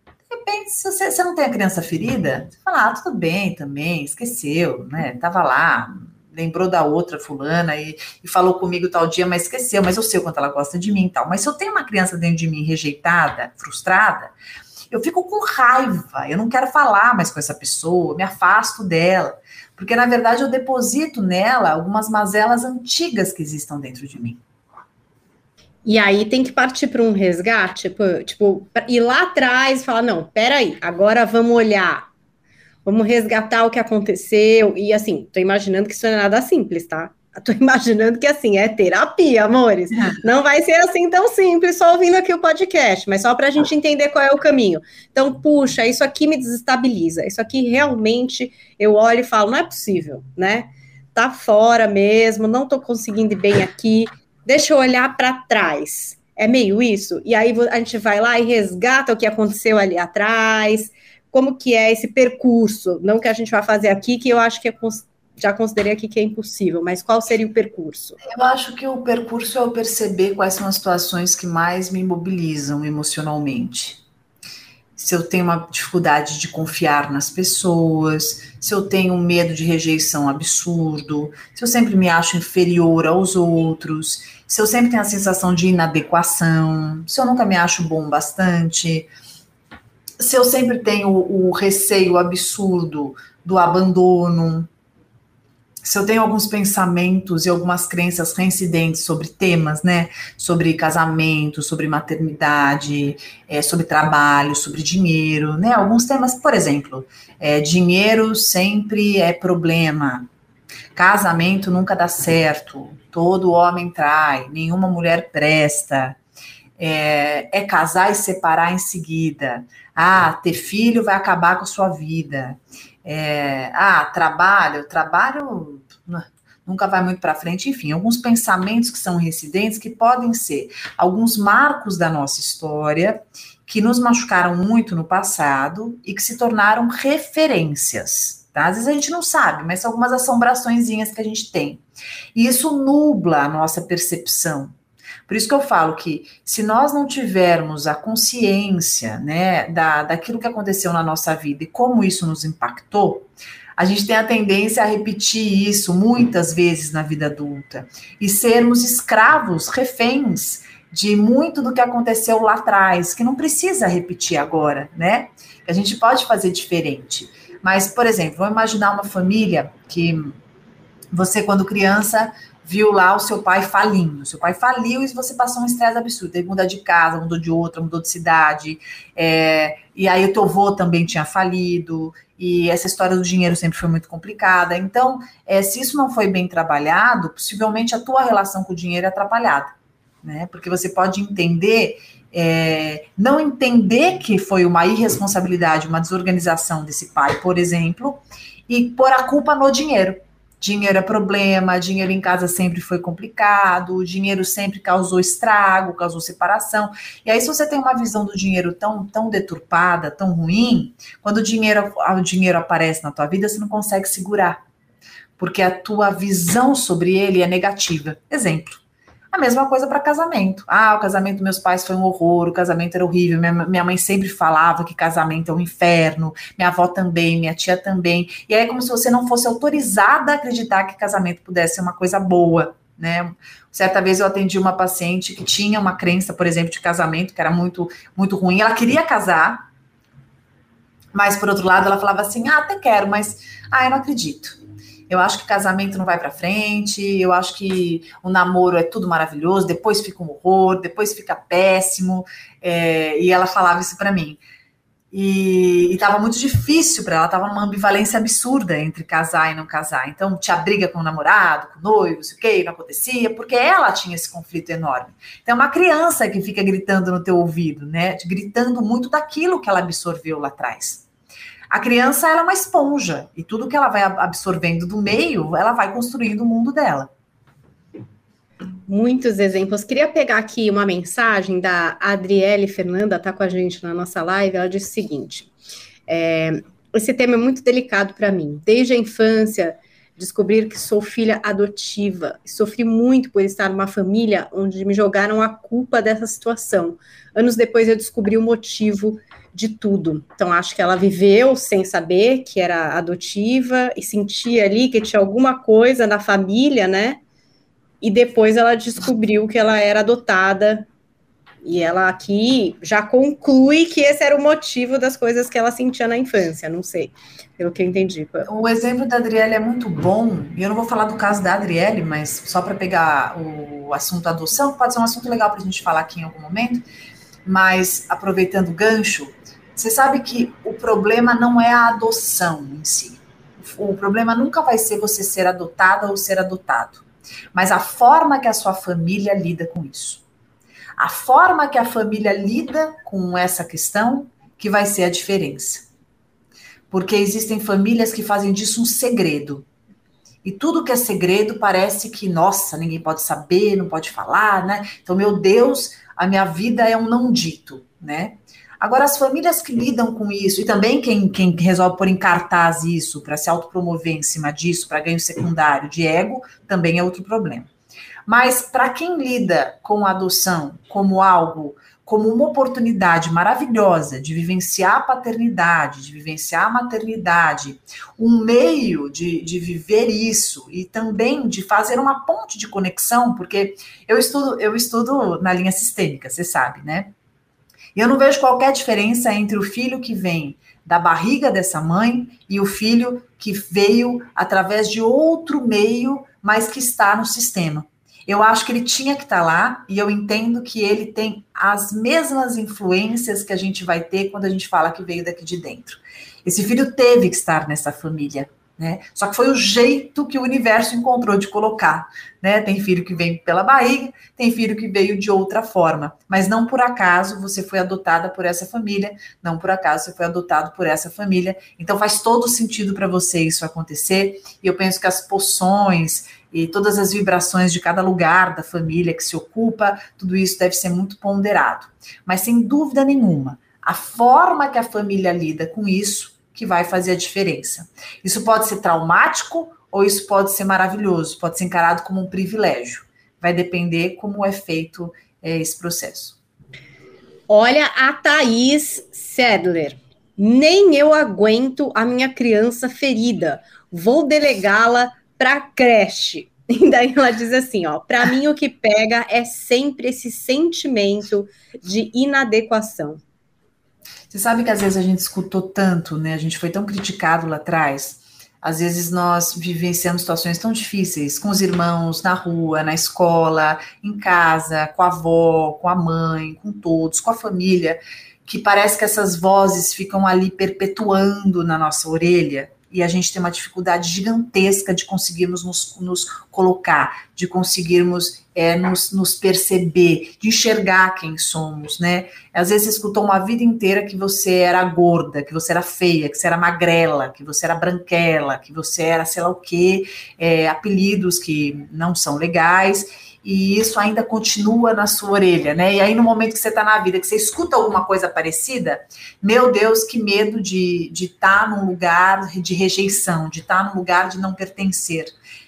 [SPEAKER 3] De repente, se você, você, não tem a criança ferida, você fala, ah, tudo bem também, esqueceu, né? Tava lá, lembrou da outra fulana e, e, falou comigo tal dia, mas esqueceu, mas eu sei o quanto ela gosta de mim e tal. Mas se eu tenho uma criança dentro de mim rejeitada, frustrada, eu fico com raiva, eu não quero falar mais com essa pessoa, me afasto dela, porque na verdade eu deposito nela algumas mazelas antigas que existam dentro de mim.
[SPEAKER 2] E aí tem que partir para um resgate, tipo, tipo, ir lá atrás e falar, não, peraí, agora vamos olhar, vamos resgatar o que aconteceu, e assim, tô imaginando que isso não é nada simples, tá? Tô imaginando que assim é terapia, amores. Não vai ser assim tão simples só ouvindo aqui o podcast, mas só para a gente entender qual é o caminho. Então, puxa, isso aqui me desestabiliza. Isso aqui realmente eu olho e falo, não é possível, né? Tá fora mesmo, não tô conseguindo ir bem aqui. Deixa eu olhar para trás. É meio isso. E aí a gente vai lá e resgata o que aconteceu ali atrás. Como que é esse percurso? Não que a gente vai fazer aqui, que eu acho que é já considerei aqui que é impossível, mas qual seria o percurso?
[SPEAKER 3] Eu acho que o percurso é eu perceber quais são as situações que mais me mobilizam emocionalmente. Se eu tenho uma dificuldade de confiar nas pessoas, se eu tenho um medo de rejeição absurdo, se eu sempre me acho inferior aos outros, se eu sempre tenho a sensação de inadequação, se eu nunca me acho bom bastante, se eu sempre tenho o receio absurdo do abandono, se eu tenho alguns pensamentos e algumas crenças reincidentes sobre temas, né? Sobre casamento, sobre maternidade, é, sobre trabalho, sobre dinheiro, né? Alguns temas, por exemplo, é, dinheiro sempre é problema, casamento nunca dá certo, todo homem trai, nenhuma mulher presta. É, é casar e separar em seguida. Ah, ter filho vai acabar com a sua vida. É, ah, trabalho, trabalho nunca vai muito para frente, enfim, alguns pensamentos que são residentes que podem ser alguns marcos da nossa história que nos machucaram muito no passado e que se tornaram referências. Tá? Às vezes a gente não sabe, mas são algumas assombrações que a gente tem. E isso nubla a nossa percepção. Por isso que eu falo que se nós não tivermos a consciência né, da, daquilo que aconteceu na nossa vida e como isso nos impactou, a gente tem a tendência a repetir isso muitas vezes na vida adulta e sermos escravos, reféns de muito do que aconteceu lá atrás, que não precisa repetir agora, né? A gente pode fazer diferente. Mas, por exemplo, vamos imaginar uma família que você, quando criança, viu lá o seu pai falindo. Seu pai faliu e você passou um estresse absurdo. Ele mudou de casa, mudou de outra, mudou de cidade. É, e aí o teu avô também tinha falido. E essa história do dinheiro sempre foi muito complicada. Então, é, se isso não foi bem trabalhado, possivelmente a tua relação com o dinheiro é atrapalhada né? Porque você pode entender, é, não entender que foi uma irresponsabilidade, uma desorganização desse pai, por exemplo, e pôr a culpa no dinheiro. Dinheiro é problema, dinheiro em casa sempre foi complicado, o dinheiro sempre causou estrago, causou separação. E aí, se você tem uma visão do dinheiro tão, tão deturpada, tão ruim, quando o dinheiro, o dinheiro aparece na tua vida, você não consegue segurar, porque a tua visão sobre ele é negativa. Exemplo a mesma coisa para casamento. Ah, o casamento dos meus pais foi um horror, o casamento era horrível. Minha, minha mãe sempre falava que casamento é um inferno, minha avó também, minha tia também. E aí é como se você não fosse autorizada a acreditar que casamento pudesse ser uma coisa boa, né? Certa vez eu atendi uma paciente que tinha uma crença, por exemplo, de casamento que era muito muito ruim. Ela queria casar, mas por outro lado ela falava assim: "Ah, até quero, mas ah, eu não acredito". Eu acho que casamento não vai para frente, eu acho que o namoro é tudo maravilhoso, depois fica um horror, depois fica péssimo. É, e ela falava isso para mim. E estava muito difícil para ela, estava numa ambivalência absurda entre casar e não casar. Então, tinha briga com o namorado, com o noivo, sei o que, não acontecia, porque ela tinha esse conflito enorme. Então, é uma criança que fica gritando no teu ouvido, né? Gritando muito daquilo que ela absorveu lá atrás. A criança ela é uma esponja e tudo que ela vai absorvendo do meio, ela vai construindo o mundo dela.
[SPEAKER 2] Muitos exemplos. Queria pegar aqui uma mensagem da Adriele Fernanda, está com a gente na nossa live. Ela disse o seguinte: é, esse tema é muito delicado para mim. Desde a infância, descobrir que sou filha adotiva. Sofri muito por estar numa família onde me jogaram a culpa dessa situação. Anos depois, eu descobri o motivo de tudo. Então, acho que ela viveu sem saber que era adotiva e sentia ali que tinha alguma coisa na família, né? E depois ela descobriu que ela era adotada. E ela aqui já conclui que esse era o motivo das coisas que ela sentia na infância, não sei, pelo que eu entendi.
[SPEAKER 3] O exemplo da Adriele é muito bom, e eu não vou falar do caso da Adriele, mas só para pegar o assunto adoção, pode ser um assunto legal para a gente falar aqui em algum momento, mas aproveitando o gancho, você sabe que o problema não é a adoção em si. O problema nunca vai ser você ser adotada ou ser adotado, mas a forma que a sua família lida com isso. A forma que a família lida com essa questão que vai ser a diferença. Porque existem famílias que fazem disso um segredo. E tudo que é segredo parece que, nossa, ninguém pode saber, não pode falar, né? Então, meu Deus, a minha vida é um não dito, né? Agora, as famílias que lidam com isso, e também quem, quem resolve pôr em cartaz isso para se autopromover em cima disso, para ganho secundário de ego, também é outro problema. Mas para quem lida com a adoção como algo, como uma oportunidade maravilhosa de vivenciar a paternidade, de vivenciar a maternidade, um meio de, de viver isso e também de fazer uma ponte de conexão, porque eu estudo, eu estudo na linha sistêmica, você sabe, né? E eu não vejo qualquer diferença entre o filho que vem da barriga dessa mãe e o filho que veio através de outro meio, mas que está no sistema. Eu acho que ele tinha que estar lá e eu entendo que ele tem as mesmas influências que a gente vai ter quando a gente fala que veio daqui de dentro. Esse filho teve que estar nessa família, Né? Só que foi o jeito que o universo encontrou de colocar. Né? Tem filho que vem pela barriga, tem filho que veio de outra forma. Mas não por acaso você foi adotada por essa família, não por acaso você foi adotado por essa família. Então faz todo sentido para você isso acontecer. E eu penso que as poções e todas as vibrações de cada lugar da família que se ocupa, tudo isso deve ser muito ponderado. Mas sem dúvida nenhuma, a forma que a família lida com isso que vai fazer a diferença. Isso pode ser traumático ou isso pode ser maravilhoso, pode ser encarado como um privilégio. Vai depender como é feito é, esse processo.
[SPEAKER 2] Olha a Thaís Sedler. Nem eu aguento a minha criança ferida. Vou delegá-la para creche. E daí ela diz assim, ó, para mim o que pega é sempre esse sentimento de inadequação.
[SPEAKER 3] Você sabe que às vezes a gente escutou tanto, né? A gente foi tão criticado lá atrás. Às vezes nós vivenciamos situações tão difíceis com os irmãos, na rua, na escola, em casa, com a avó, com a mãe, com todos, com a família, que parece que essas vozes ficam ali perpetuando na nossa orelha e a gente tem uma dificuldade gigantesca de conseguirmos nos, nos colocar, de conseguirmos é, nos, nos, perceber, de enxergar quem somos, né? Às vezes você escutou uma vida inteira que você era gorda, que você era feia, que você era magrela, que você era branquela, que você era sei lá o quê, é, apelidos que não são legais, e isso ainda continua na sua orelha, né? E aí, no momento que você está na vida, que você escuta alguma coisa parecida, meu Deus, que medo de estar de tá num lugar de rejeição, de estar tá num lugar de não pertencer.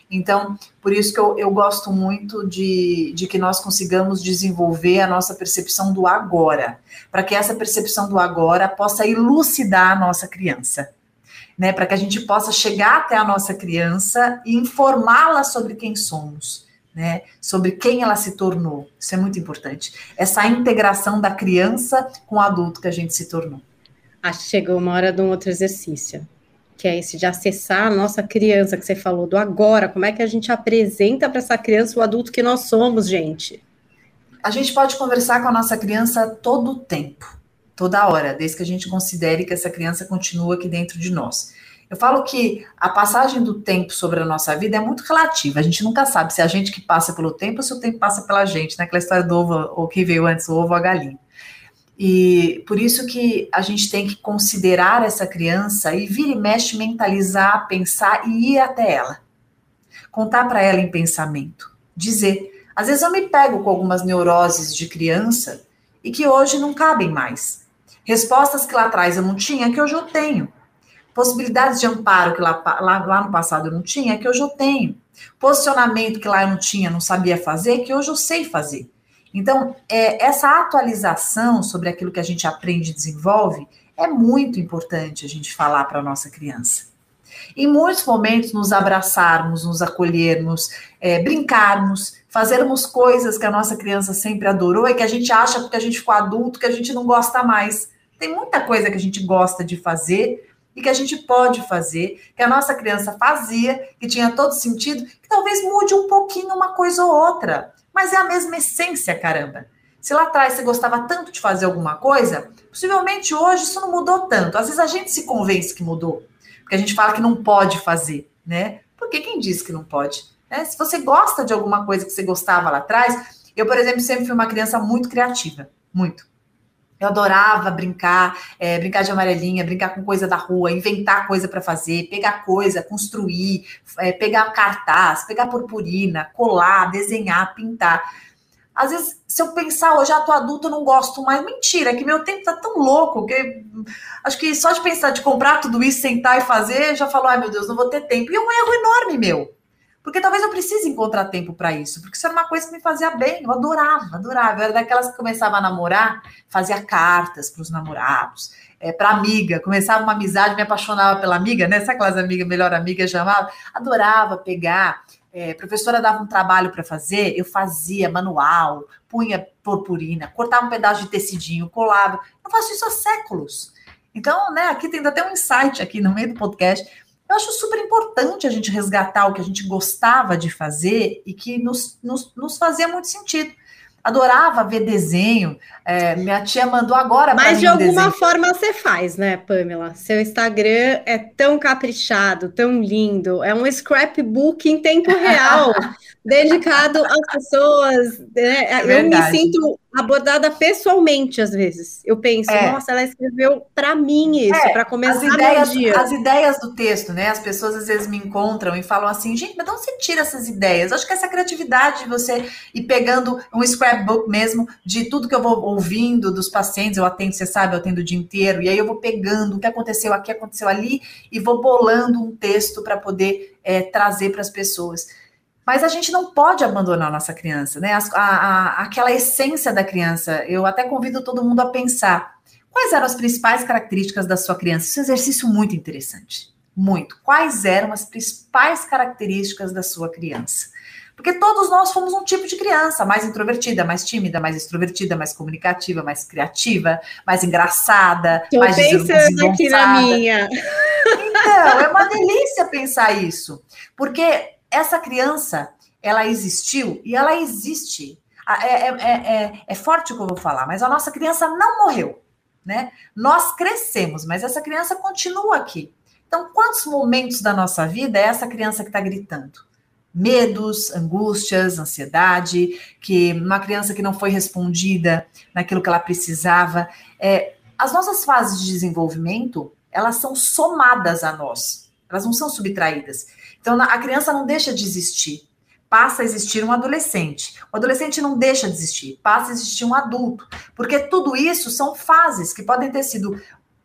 [SPEAKER 3] Então, por isso que eu, eu gosto muito de, de que nós consigamos desenvolver a nossa percepção do agora, para que essa percepção do agora possa elucidar a nossa criança. Né, para que a gente possa chegar até a nossa criança e informá-la sobre quem somos né, sobre quem ela se tornou. Isso é muito importante. Essa integração da criança com o adulto que a gente se tornou.
[SPEAKER 2] Acho que chegou uma hora de um outro exercício, que é esse de acessar a nossa criança que você falou do agora. Como é que a gente apresenta para essa criança o adulto que nós somos, gente?
[SPEAKER 3] A gente pode conversar com a nossa criança todo o tempo, toda hora, desde que a gente considere que essa criança continua aqui dentro de nós. Eu falo que a passagem do tempo sobre a nossa vida é muito relativa. A gente nunca sabe se é a gente que passa pelo tempo ou se o tempo passa pela gente, né? Aquela história do ovo, ou quem veio antes, o ovo ou a galinha. E por isso que a gente tem que considerar essa criança e vir e mexe, mentalizar, pensar e ir até ela. Contar para ela em pensamento. Dizer. Às vezes eu me pego com algumas neuroses de criança e que hoje não cabem mais. Respostas que lá atrás eu não tinha, que hoje eu tenho possibilidades de amparo que lá, lá, lá no passado eu não tinha, que hoje eu tenho. Posicionamento que lá eu não tinha, não sabia fazer, que hoje eu sei fazer. Então, é, essa atualização sobre aquilo que a gente aprende e desenvolve é muito importante a gente falar para a nossa criança. Em muitos momentos, nos abraçarmos, nos acolhermos, é, brincarmos, fazermos coisas que a nossa criança sempre adorou e que a gente acha porque a gente ficou adulto que a gente não gosta mais. Tem muita coisa que a gente gosta de fazer, e que a gente pode fazer, que a nossa criança fazia, que tinha todo sentido, que talvez mude um pouquinho uma coisa ou outra, mas é a mesma essência, caramba. Se lá atrás você gostava tanto de fazer alguma coisa, possivelmente hoje isso não mudou tanto. Às vezes a gente se convence que mudou, porque a gente fala que não pode fazer, né? Porque quem diz que não pode? Né? Se você gosta de alguma coisa que você gostava lá atrás, eu, por exemplo, sempre fui uma criança muito criativa, muito. Eu adorava brincar, é, brincar de amarelinha, brincar com coisa da rua, inventar coisa para fazer, pegar coisa, construir, é, pegar cartaz, pegar purpurina, colar, desenhar, pintar. Às vezes, se eu pensar hoje, ah, tô adulto, eu não gosto mais. Mentira, é que meu tempo tá tão louco que acho que só de pensar de comprar tudo isso, sentar e fazer, já falou, ai meu Deus, não vou ter tempo. E é um erro enorme meu. Porque talvez eu precise encontrar tempo para isso, porque isso era uma coisa que me fazia bem, eu adorava, adorava. Eu era daquelas que começava a namorar, fazia cartas para os namorados, é, para amiga, começava uma amizade, me apaixonava pela amiga, né? Sabe aquelas amigas, melhor amiga, chamava? Adorava pegar. É, professora dava um trabalho para fazer, eu fazia manual, punha purpurina, cortava um pedaço de tecidinho, colava. Eu faço isso há séculos. Então, né, aqui tem até um insight aqui no meio do podcast eu acho super importante a gente resgatar o que a gente gostava de fazer e que nos, nos, nos fazia muito sentido. adorava ver desenho. É, minha tia mandou agora
[SPEAKER 2] Mas de alguma forma você faz, né, Pamela? Seu Instagram é tão caprichado, tão lindo, é um scrapbook em tempo real, dedicado às pessoas. Né? É eu me sinto abordada pessoalmente às vezes. Eu penso, é. nossa, ela escreveu para mim isso, é, para começar
[SPEAKER 3] as ideias, dia. As ideias do texto, né? As pessoas às vezes me encontram e falam assim, gente, mas de onde você tira essas ideias? Acho que essa criatividade de você ir pegando um scrapbook mesmo de tudo que eu vou ouvindo dos pacientes, eu atendo, você sabe, eu atendo o dia inteiro, e aí eu vou pegando o que aconteceu aqui, aconteceu ali, e vou bolando um texto para poder é, trazer para as pessoas. Mas a gente não pode abandonar a nossa criança, né? A, a, aquela essência da criança. Eu até convido todo mundo a pensar. Quais eram as principais características da sua criança? Isso é um exercício muito interessante. Muito. Quais eram as principais características da sua criança? Porque todos nós fomos um tipo de criança, mais introvertida, mais tímida, mais extrovertida, mais comunicativa, mais criativa, mais engraçada,
[SPEAKER 2] Tô
[SPEAKER 3] mais
[SPEAKER 2] pensando aqui na minha.
[SPEAKER 3] Então, é uma delícia pensar isso. Porque essa criança, ela existiu e ela existe. É, é, é, é, é forte o que eu vou falar, mas a nossa criança não morreu, né? Nós crescemos, mas essa criança continua aqui. Então, quantos momentos da nossa vida é essa criança que está gritando? Medos, angústias, ansiedade, que uma criança que não foi respondida naquilo que ela precisava. É, as nossas fases de desenvolvimento, elas são somadas a nós, elas não são subtraídas. Então, a criança não deixa de existir, passa a existir um adolescente. O adolescente não deixa de existir, passa a existir um adulto. Porque tudo isso são fases que podem ter sido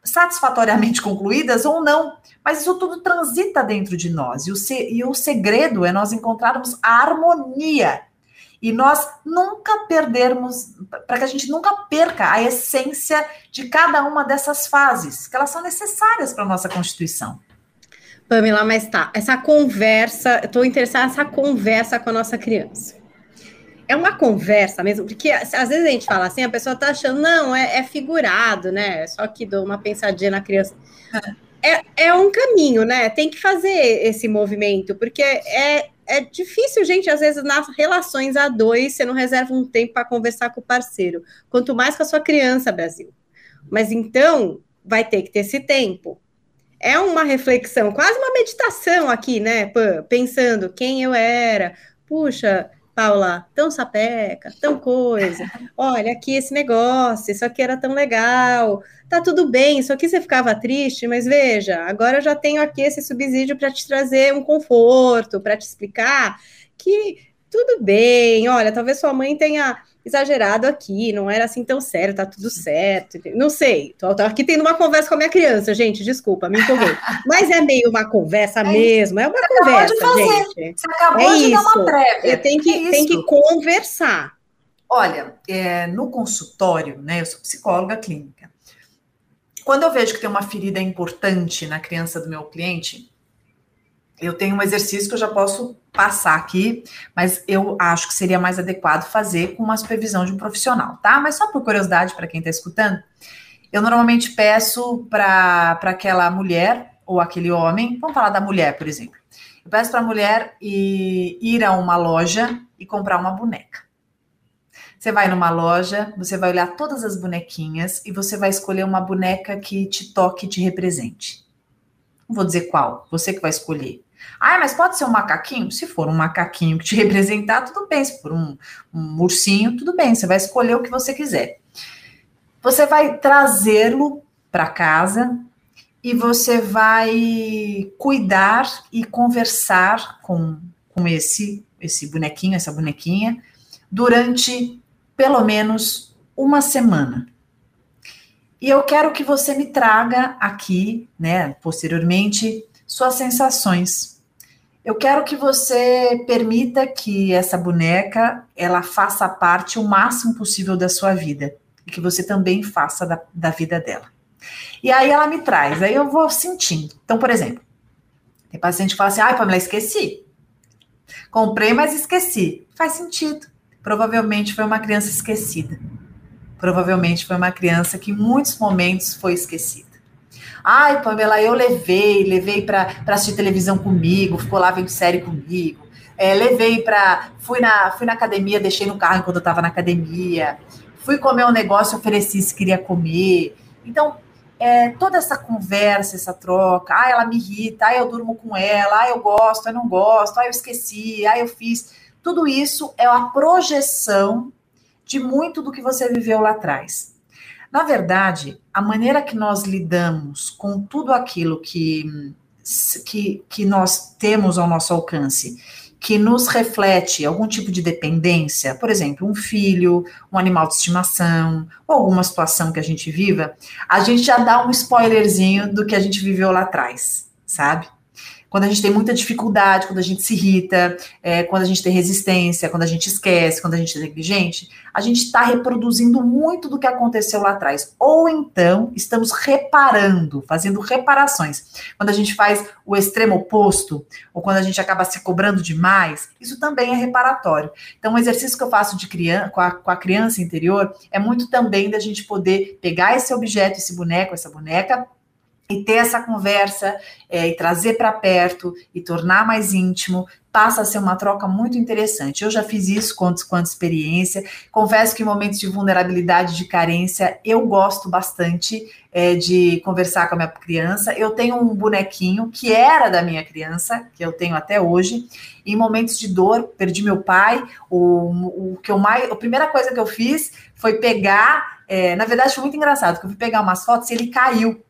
[SPEAKER 3] satisfatoriamente concluídas ou não, mas isso tudo transita dentro de nós. E o, se, e o segredo é nós encontrarmos a harmonia e nós nunca perdermos, para que a gente nunca perca a essência de cada uma dessas fases, que elas são necessárias para a nossa constituição.
[SPEAKER 2] Pamela, mas tá, essa conversa, eu estou interessada nessa conversa com a nossa criança. É uma conversa mesmo, porque às vezes a gente fala assim, a pessoa tá achando, não, é, é figurado, né? Só que dou uma pensadinha na criança. É, é um caminho, né? Tem que fazer esse movimento, porque é, é difícil, gente, às vezes nas relações a dois, você não reserva um tempo para conversar com o parceiro, quanto mais com a sua criança, Brasil. Mas então, vai ter que ter esse tempo é uma reflexão, quase uma meditação aqui, né? Pensando quem eu era. Puxa, Paula, tão sapeca, tão coisa. Olha, aqui esse negócio, isso aqui era tão legal. Tá tudo bem, isso aqui você ficava triste, mas veja, agora já tenho aqui esse subsídio para te trazer um conforto, para te explicar que tudo bem. Olha, talvez sua mãe tenha exagerado aqui, não era assim tão sério, tá tudo certo. Não sei, tô, tô, aqui tendo uma conversa com a minha criança, gente, desculpa, me empolguei. Mas é meio uma conversa é mesmo, é uma Você conversa, gente.
[SPEAKER 3] Você acabou é de isso. dar uma prévia.
[SPEAKER 2] Tem que, é tem que conversar.
[SPEAKER 3] Olha, é, no consultório, né, eu sou psicóloga clínica. Quando eu vejo que tem uma ferida importante na criança do meu cliente, eu tenho um exercício que eu já posso passar aqui, mas eu acho que seria mais adequado fazer com uma supervisão de um profissional, tá? Mas só por curiosidade para quem está escutando, eu normalmente peço para aquela mulher ou aquele homem, vamos falar da mulher, por exemplo. Eu peço para a mulher ir, a uma loja e comprar uma boneca. Você vai numa loja, você vai olhar todas as bonequinhas e você vai escolher uma boneca que te toque te represente. Não vou dizer qual, você que vai escolher. Ah, mas pode ser um macaquinho? Se for um macaquinho que te representar, tudo bem. Se for um, um ursinho, tudo bem. Você vai escolher o que você quiser. Você vai trazê-lo para casa e você vai cuidar e conversar com, com esse, esse bonequinho, essa bonequinha, durante pelo menos uma semana. E eu quero que você me traga aqui, né, posteriormente, suas sensações. Eu quero que você permita que essa boneca ela faça parte o máximo possível da sua vida e que você também faça da, da vida dela. E aí ela me traz, aí eu vou sentindo. Então, por exemplo, tem paciente que fala assim: ai, Pamela, esqueci. Comprei, mas esqueci. Faz sentido. Provavelmente foi uma criança esquecida. Provavelmente foi uma criança que em muitos momentos foi esquecida. Ai, Pamela, eu levei, levei para assistir televisão comigo, ficou lá vendo série comigo. é, levei para. Fui na, fui na academia, deixei no carro enquanto eu estava na academia. Fui comer um negócio, ofereci se queria comer. Então, é, toda essa conversa, essa troca, ah, ela me irrita, ah, eu durmo com ela, ah, eu gosto, eu não gosto, ah, eu esqueci, ah, eu fiz. Tudo isso é a projeção de muito do que você viveu lá atrás. Na verdade, a maneira que nós lidamos com tudo aquilo que, que, que nós temos ao nosso alcance que nos reflete algum tipo de dependência, por exemplo, um filho, um animal de estimação, ou alguma situação que a gente viva, a gente já dá um spoilerzinho do que a gente viveu lá atrás, sabe? Quando a gente tem muita dificuldade, quando a gente se irrita, é, quando a gente tem resistência, quando a gente esquece, quando a gente é negligente, a gente está reproduzindo muito do que aconteceu lá atrás. Ou então estamos reparando, fazendo reparações. Quando a gente faz o extremo oposto, ou quando a gente acaba se cobrando demais, isso também é reparatório. Então, o exercício que eu faço de criança, com, a, com a criança interior é muito também da gente poder pegar esse objeto, esse boneco, essa boneca, e ter essa conversa é, e trazer para perto e tornar mais íntimo passa a ser uma troca muito interessante. Eu já fiz isso quanto, quanto experiência. Confesso que em momentos de vulnerabilidade, de carência, eu gosto bastante é, de conversar com a minha criança. Eu tenho um bonequinho que era da minha criança, que eu tenho até hoje. Em momentos de dor, perdi meu pai. O, o que eu mais, a primeira coisa que eu fiz foi pegar. É, na verdade, foi muito engraçado, porque eu fui pegar umas fotos e ele caiu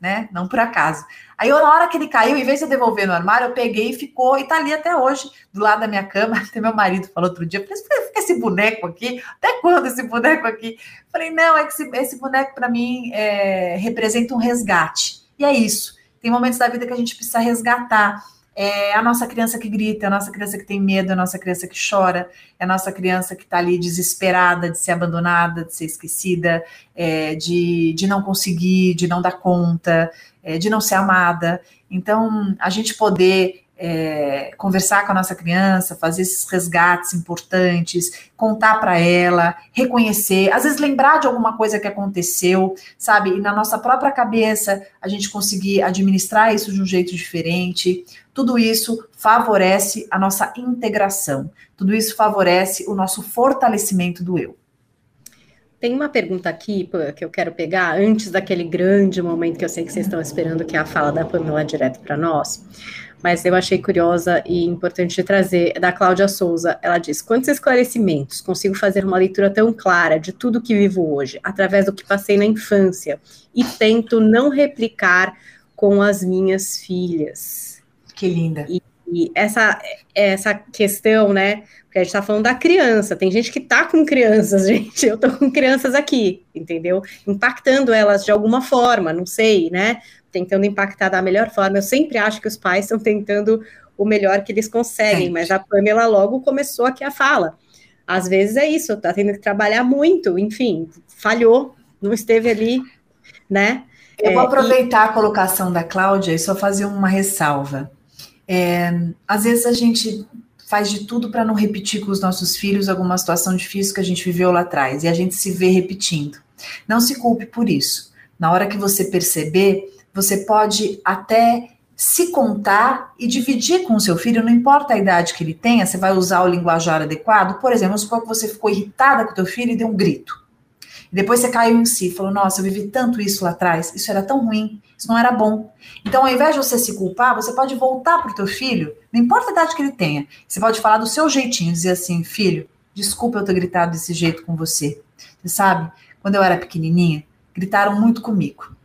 [SPEAKER 3] né? Não por acaso. Aí, eu, na hora que ele caiu, em vez de eu devolver no armário, eu peguei e ficou, e tá ali até hoje, do lado da minha cama. Até meu marido falou outro dia, fica esse boneco aqui? Até quando esse boneco aqui? Falei, não, é que esse, esse boneco, para mim, é, representa um resgate. E é isso. Tem momentos da vida que a gente precisa resgatar é a nossa criança que grita, é a nossa criança que tem medo, é a nossa criança que chora, é a nossa criança que está ali desesperada de ser abandonada, de ser esquecida, é, de, de não conseguir, de não dar conta, é, de não ser amada. Então, a gente poder é, conversar com a nossa criança, fazer esses resgates importantes, contar para ela, reconhecer, às vezes lembrar de alguma coisa que aconteceu, sabe? E na nossa própria cabeça a gente conseguir administrar isso de um jeito diferente. Tudo isso favorece a nossa integração, tudo isso favorece o nosso fortalecimento do eu.
[SPEAKER 2] Tem uma pergunta aqui que eu quero pegar antes daquele grande momento que eu sei que vocês estão esperando, que é a fala da Pamela direto para nós mas eu achei curiosa e importante de trazer, da Cláudia Souza. Ela diz: Quantos esclarecimentos consigo fazer uma leitura tão clara de tudo que vivo hoje, através do que passei na infância, e tento não replicar com as minhas filhas?
[SPEAKER 3] Que linda.
[SPEAKER 2] E, e essa, essa questão, né? Porque a gente está falando da criança, tem gente que está com crianças, gente. Eu estou com crianças aqui, entendeu? Impactando elas de alguma forma, não sei, né? Tentando impactar da melhor forma. Eu sempre acho que os pais estão tentando o melhor que eles conseguem, Gente. mas a Pamela logo começou aqui a fala. Às vezes é isso, tá tendo que trabalhar muito, enfim, falhou, não esteve ali, né?
[SPEAKER 3] Eu vou é, aproveitar e... a colocação da Cláudia e só fazer uma ressalva. É, às vezes a gente faz de tudo para não repetir com os nossos filhos alguma situação difícil que a gente viveu lá atrás e a gente se vê repetindo. Não se culpe por isso. Na hora que você perceber, você pode até se contar e dividir com o seu filho, não importa a idade que ele tenha, você vai usar o linguajar adequado. Por exemplo, supor que você ficou irritada com o teu filho e deu um grito. E depois você caiu em si, falou: Nossa, eu vivi tanto isso lá atrás, isso era tão ruim, isso não era bom. Então, ao invés de você se culpar, você pode voltar para o teu filho, não importa a idade que ele tenha. Você pode falar do seu jeitinho, dizer assim: Filho, desculpa eu ter gritado desse jeito com você. Você sabe, quando eu era pequenininha, gritaram muito comigo.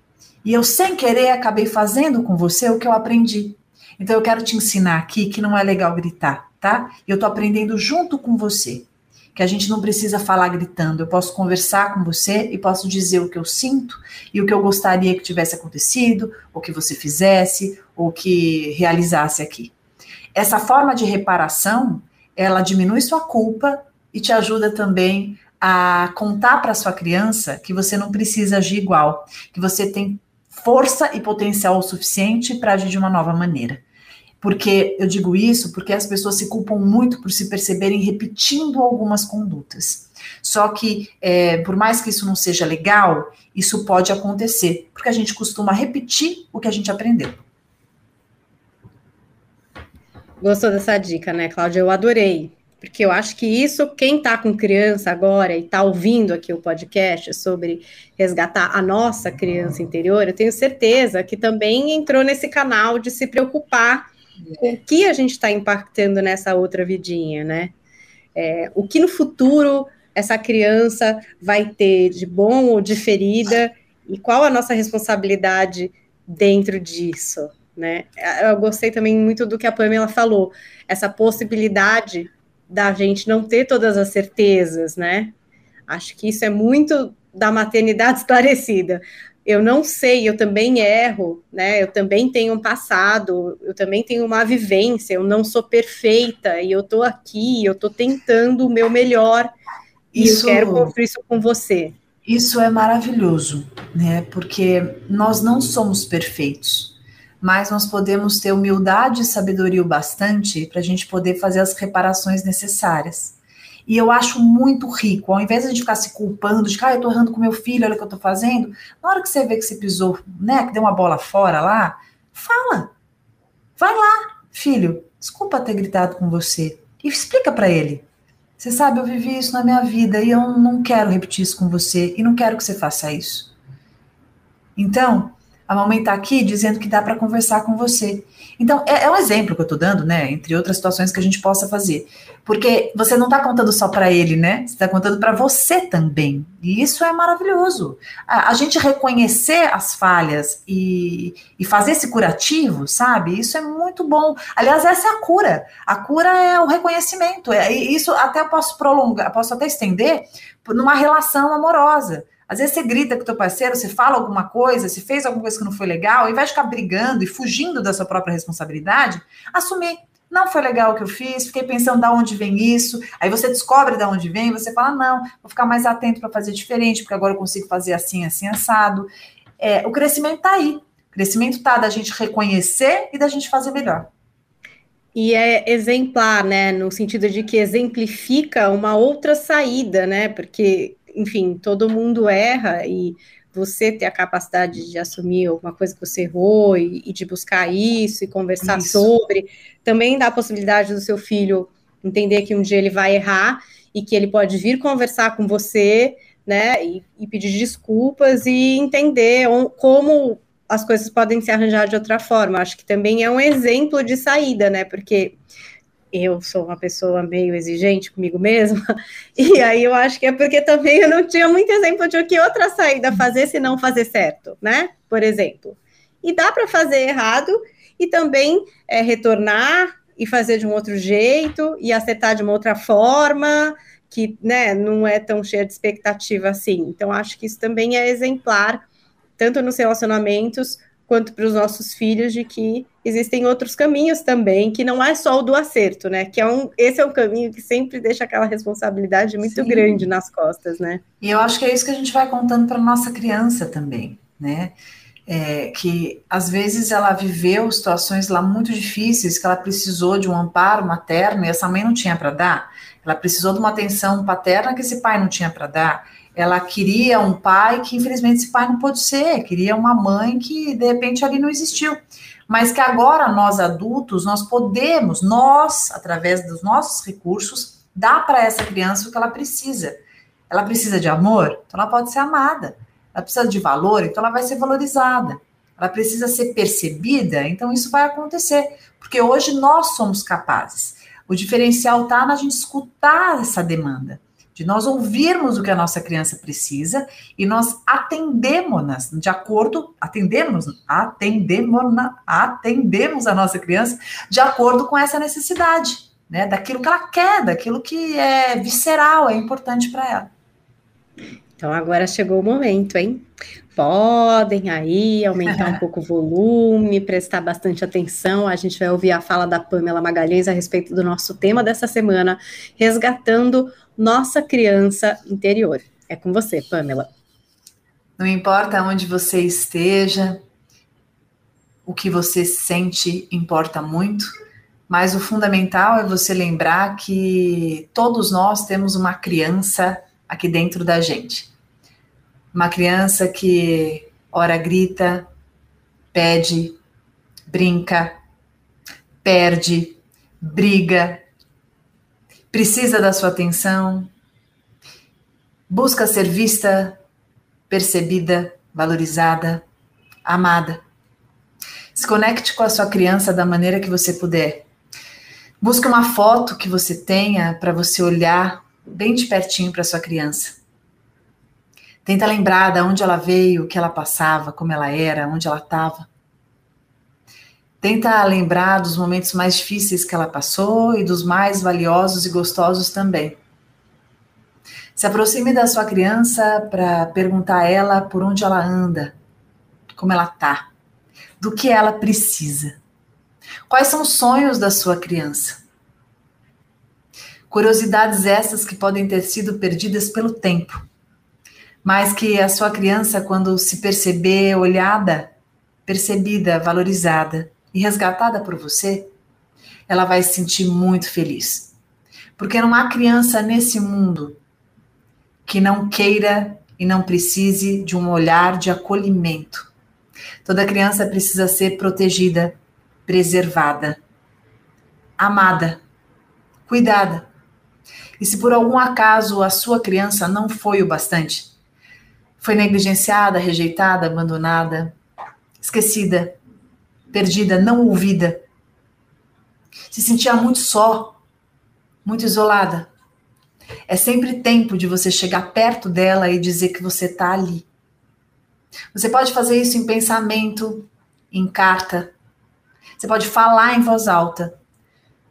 [SPEAKER 3] E eu, sem querer, acabei fazendo com você o que eu aprendi. Então, eu quero te ensinar aqui que não é legal gritar, tá? Eu tô aprendendo junto com você. Que a gente não precisa falar gritando. Eu posso conversar com você e posso dizer o que eu sinto e o que eu gostaria que tivesse acontecido, ou que você fizesse, ou que realizasse aqui. Essa forma de reparação, ela diminui sua culpa e te ajuda também a contar para sua criança que você não precisa agir igual, que você tem força e potencial o suficiente para agir de uma nova maneira. Porque eu digo isso porque as pessoas se culpam muito por se perceberem repetindo algumas condutas. Só que, é, por mais que isso não seja legal, isso pode acontecer, porque a gente costuma repetir o que a gente aprendeu.
[SPEAKER 2] Gostou dessa dica, né, Cláudia? Eu adorei. Porque eu acho que isso, quem está com criança agora e está ouvindo aqui o podcast sobre resgatar a nossa criança interior, eu tenho certeza que também entrou nesse canal de se preocupar com o que a gente está impactando nessa outra vidinha, né? É, o que no futuro essa criança vai ter de bom ou de ferida e qual a nossa responsabilidade dentro disso, né? Eu gostei também muito do que a Pamela falou, essa possibilidade da gente não ter todas as certezas, né? Acho que isso é muito da maternidade esclarecida. Eu não sei, eu também erro, né? Eu também tenho um passado, eu também tenho uma vivência, eu não sou perfeita e eu tô aqui, eu tô tentando o meu melhor isso, e eu quero construir isso com você.
[SPEAKER 3] Isso é maravilhoso, né? Porque nós não somos perfeitos, mas nós podemos ter humildade e sabedoria o bastante para a gente poder fazer as reparações necessárias. E eu acho muito rico, ao invés de a gente ficar se culpando de que ah, eu tô errando com meu filho, olha o que eu tô fazendo, na hora que você vê que você pisou, né, que deu uma bola fora lá, fala. Vai lá, filho, desculpa ter gritado com você. E explica para ele. Você sabe, eu vivi isso na minha vida e eu não quero repetir isso com você e não quero que você faça isso. Então, a mamãe está aqui dizendo que dá para conversar com você. Então, é, é, um exemplo que eu estou dando, né? Entre outras situações que a gente possa fazer. Porque você não está contando só para ele, né? Você está contando para você também. E isso é maravilhoso. A, a, gente reconhecer as falhas e, e fazer esse curativo, sabe? Isso é muito bom. Aliás, essa é a cura. A cura é o reconhecimento. É, isso até eu posso prolongar, posso até estender numa relação amorosa. Às vezes você grita com o teu parceiro, você fala alguma coisa, você fez alguma coisa que não foi legal, e vai ficar brigando e fugindo da sua própria responsabilidade, assumir não foi legal o que eu fiz, fiquei pensando de onde vem isso. Aí você descobre de onde vem, você fala: não, vou ficar mais atento para fazer diferente, porque agora eu consigo fazer assim, assim, assado. É, o crescimento está aí. O crescimento está da gente reconhecer e da gente fazer melhor.
[SPEAKER 2] E é exemplar, né? No sentido de que exemplifica uma outra saída, né? Porque, enfim, todo mundo erra e você ter a capacidade de assumir alguma coisa que você errou e, e de buscar isso e conversar isso. sobre, também dá a possibilidade do seu filho entender que um dia ele vai errar e que ele pode vir conversar com você, né, e, e pedir desculpas e entender como as coisas podem se arranjar de outra forma. Acho que também é um exemplo de saída, né, porque eu sou uma pessoa meio exigente comigo mesma, e aí eu acho que é porque também eu não tinha muito exemplo de o que outra saída fazer se não fazer certo, né? Por exemplo. E dá para fazer errado e também é, retornar e fazer de um outro jeito e acertar de uma outra forma que né, não é tão cheia de expectativa assim. Então, acho que isso também é exemplar, tanto nos relacionamentos quanto para os nossos filhos, de que existem outros caminhos também, que não é só o do acerto, né? Que é um, esse é um caminho que sempre deixa aquela responsabilidade muito Sim. grande nas costas, né?
[SPEAKER 3] E eu acho que é isso que a gente vai contando para nossa criança também, né? É, que às vezes ela viveu situações lá muito difíceis, que ela precisou de um amparo materno e essa mãe não tinha para dar. Ela precisou de uma atenção paterna que esse pai não tinha para dar ela queria um pai que infelizmente esse pai não pôde ser, queria uma mãe que de repente ali não existiu. Mas que agora nós adultos, nós podemos, nós, através dos nossos recursos, dar para essa criança o que ela precisa. Ela precisa de amor, então ela pode ser amada. Ela precisa de valor, então ela vai ser valorizada. Ela precisa ser percebida, então isso vai acontecer. Porque hoje nós somos capazes. O diferencial está na gente escutar essa demanda de nós ouvirmos o que a nossa criança precisa e nós atendemos de acordo, atendemos, atendemos, atendemos a nossa criança de acordo com essa necessidade, né? Daquilo que ela quer, daquilo que é visceral, é importante para ela.
[SPEAKER 2] Então agora chegou o momento, hein? Podem aí aumentar um pouco o volume, prestar bastante atenção. A gente vai ouvir a fala da Pamela Magalhães a respeito do nosso tema dessa semana, resgatando nossa criança interior. É com você, Pamela.
[SPEAKER 3] Não importa onde você esteja, o que você sente importa muito, mas o fundamental é você lembrar que todos nós temos uma criança aqui dentro da gente. Uma criança que ora grita, pede, brinca, perde, briga, precisa da sua atenção, busca ser vista, percebida, valorizada, amada. Se conecte com a sua criança da maneira que você puder. Busque uma foto que você tenha para você olhar bem de pertinho para sua criança. Tenta lembrar de onde ela veio, o que ela passava, como ela era, onde ela estava. Tenta lembrar dos momentos mais difíceis que ela passou e dos mais valiosos e gostosos também. Se aproxime da sua criança para perguntar a ela por onde ela anda, como ela tá do que ela precisa. Quais são os sonhos da sua criança? Curiosidades essas que podem ter sido perdidas pelo tempo, mas que a sua criança, quando se perceber olhada, percebida, valorizada e resgatada por você, ela vai se sentir muito feliz. Porque não há criança nesse mundo que não queira e não precise de um olhar de acolhimento Toda criança precisa ser protegida, preservada, amada, cuidada. E se por algum acaso a sua criança não foi o bastante, foi negligenciada, rejeitada, abandonada, esquecida, perdida, não ouvida, se sentia muito só, muito isolada, é sempre tempo de você chegar perto dela e dizer que você está ali você pode fazer isso em pensamento, em carta. Você pode falar em voz alta.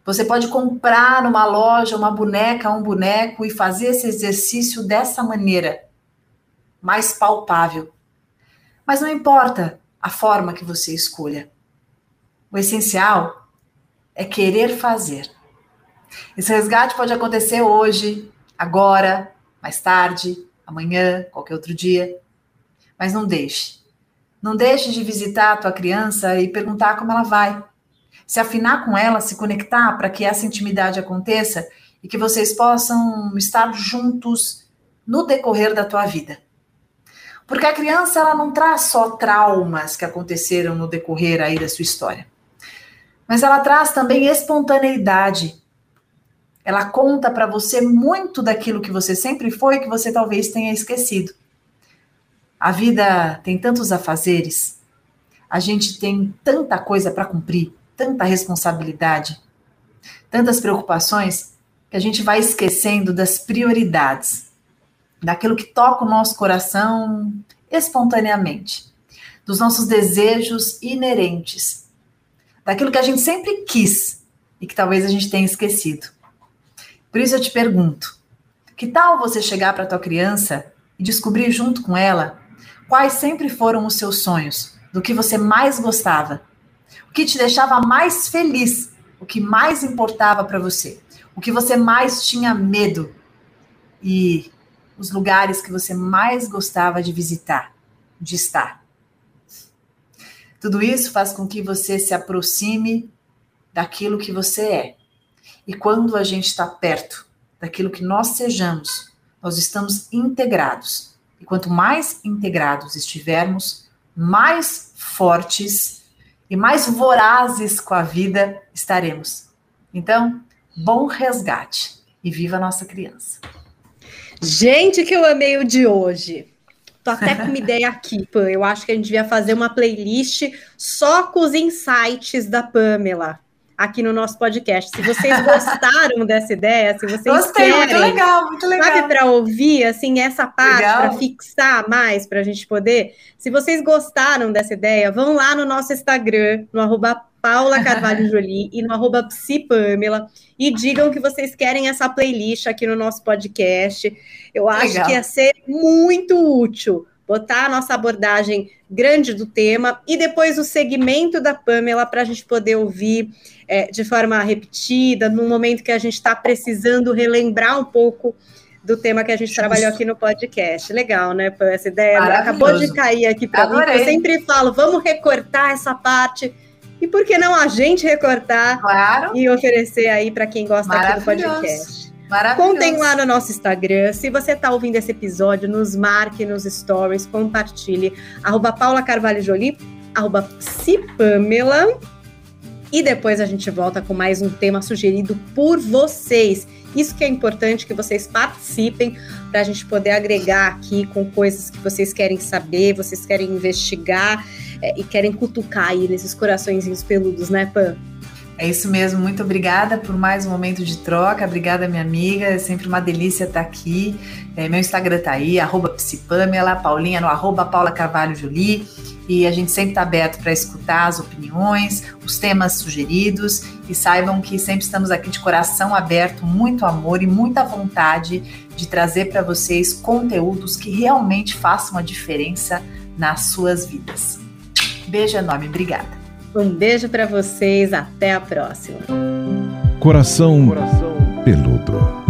[SPEAKER 3] Você pode comprar numa loja uma boneca, um boneco e fazer esse exercício dessa maneira, mais palpável. Mas não importa a forma que você escolha. O essencial é querer fazer. Esse resgate pode acontecer hoje, agora, mais tarde, amanhã, qualquer outro dia. Mas não deixe. Não deixe de visitar a tua criança e perguntar como ela vai. Se afinar com ela, se conectar para que essa intimidade aconteça e que vocês possam estar juntos no decorrer da tua vida. Porque a criança ela não traz só traumas que aconteceram no decorrer aí da sua história. Mas ela traz também espontaneidade. Ela conta para você muito daquilo que você sempre foi que você talvez tenha esquecido. A vida tem tantos afazeres, a gente tem tanta coisa para cumprir, tanta responsabilidade, tantas preocupações, que a gente vai esquecendo das prioridades, daquilo que toca o nosso coração espontaneamente, dos nossos desejos inerentes, daquilo que a gente sempre quis e que talvez a gente tenha esquecido. Por isso eu te pergunto: que tal você chegar para tua criança e descobrir junto com ela Quais sempre foram os seus sonhos? Do que você mais gostava? O que te deixava mais feliz? O que mais importava para você? O que você mais tinha medo? E os lugares que você mais gostava de visitar, de estar. Tudo isso faz com que você se aproxime daquilo que você é. E quando a gente está perto daquilo que nós sejamos, nós estamos integrados e quanto mais integrados estivermos, mais fortes e mais vorazes com a vida estaremos. Então, bom resgate e viva a nossa criança.
[SPEAKER 2] Gente, que eu amei o de hoje. Tô até com uma ideia aqui, Pam. Eu acho que a gente devia fazer uma playlist só com os insights da Pamela aqui no nosso podcast. Se vocês gostaram dessa ideia, se vocês
[SPEAKER 3] Gostei,
[SPEAKER 2] querem,
[SPEAKER 3] muito legal, muito legal.
[SPEAKER 2] sabe, para ouvir assim essa parte, para fixar mais, para a gente poder. Se vocês gostaram dessa ideia, vão lá no nosso Instagram, no arroba Paula Carvalho Jolie e no arroba Psipamela e digam que vocês querem essa playlist aqui no nosso podcast. Eu acho legal. que ia ser muito útil botar a nossa abordagem grande do tema e depois o segmento da Pamela para a gente poder ouvir é, de forma repetida, num momento que a gente está precisando relembrar um pouco do tema que a gente trabalhou aqui no podcast. Legal, né? Essa ideia acabou de cair aqui para mim. Eu sempre falo, vamos recortar essa parte. E por que não a gente recortar
[SPEAKER 3] claro.
[SPEAKER 2] e oferecer aí para quem gosta aqui do podcast? Contem lá no nosso Instagram. Se você está ouvindo esse episódio, nos marque nos stories, compartilhe. Arroba Paula Carvalho Jolie, arroba Cipamela e depois a gente volta com mais um tema sugerido por vocês. Isso que é importante que vocês participem para a gente poder agregar aqui com coisas que vocês querem saber, vocês querem investigar é, e querem cutucar aí nesses coraçõezinhos peludos, né, Pan?
[SPEAKER 3] É isso mesmo, muito obrigada por mais um momento de troca, obrigada minha amiga, é sempre uma delícia estar aqui. É, meu Instagram tá aí, arroba psipamela, Paulinha no arroba Paula Carvalho Jolie, e a gente sempre está aberto para escutar as opiniões, os temas sugeridos, e saibam que sempre estamos aqui de coração aberto, muito amor e muita vontade de trazer para vocês conteúdos que realmente façam a diferença nas suas vidas. Beijo enorme, obrigada.
[SPEAKER 2] Um beijo para vocês, até a próxima.
[SPEAKER 1] Coração, Coração peludo.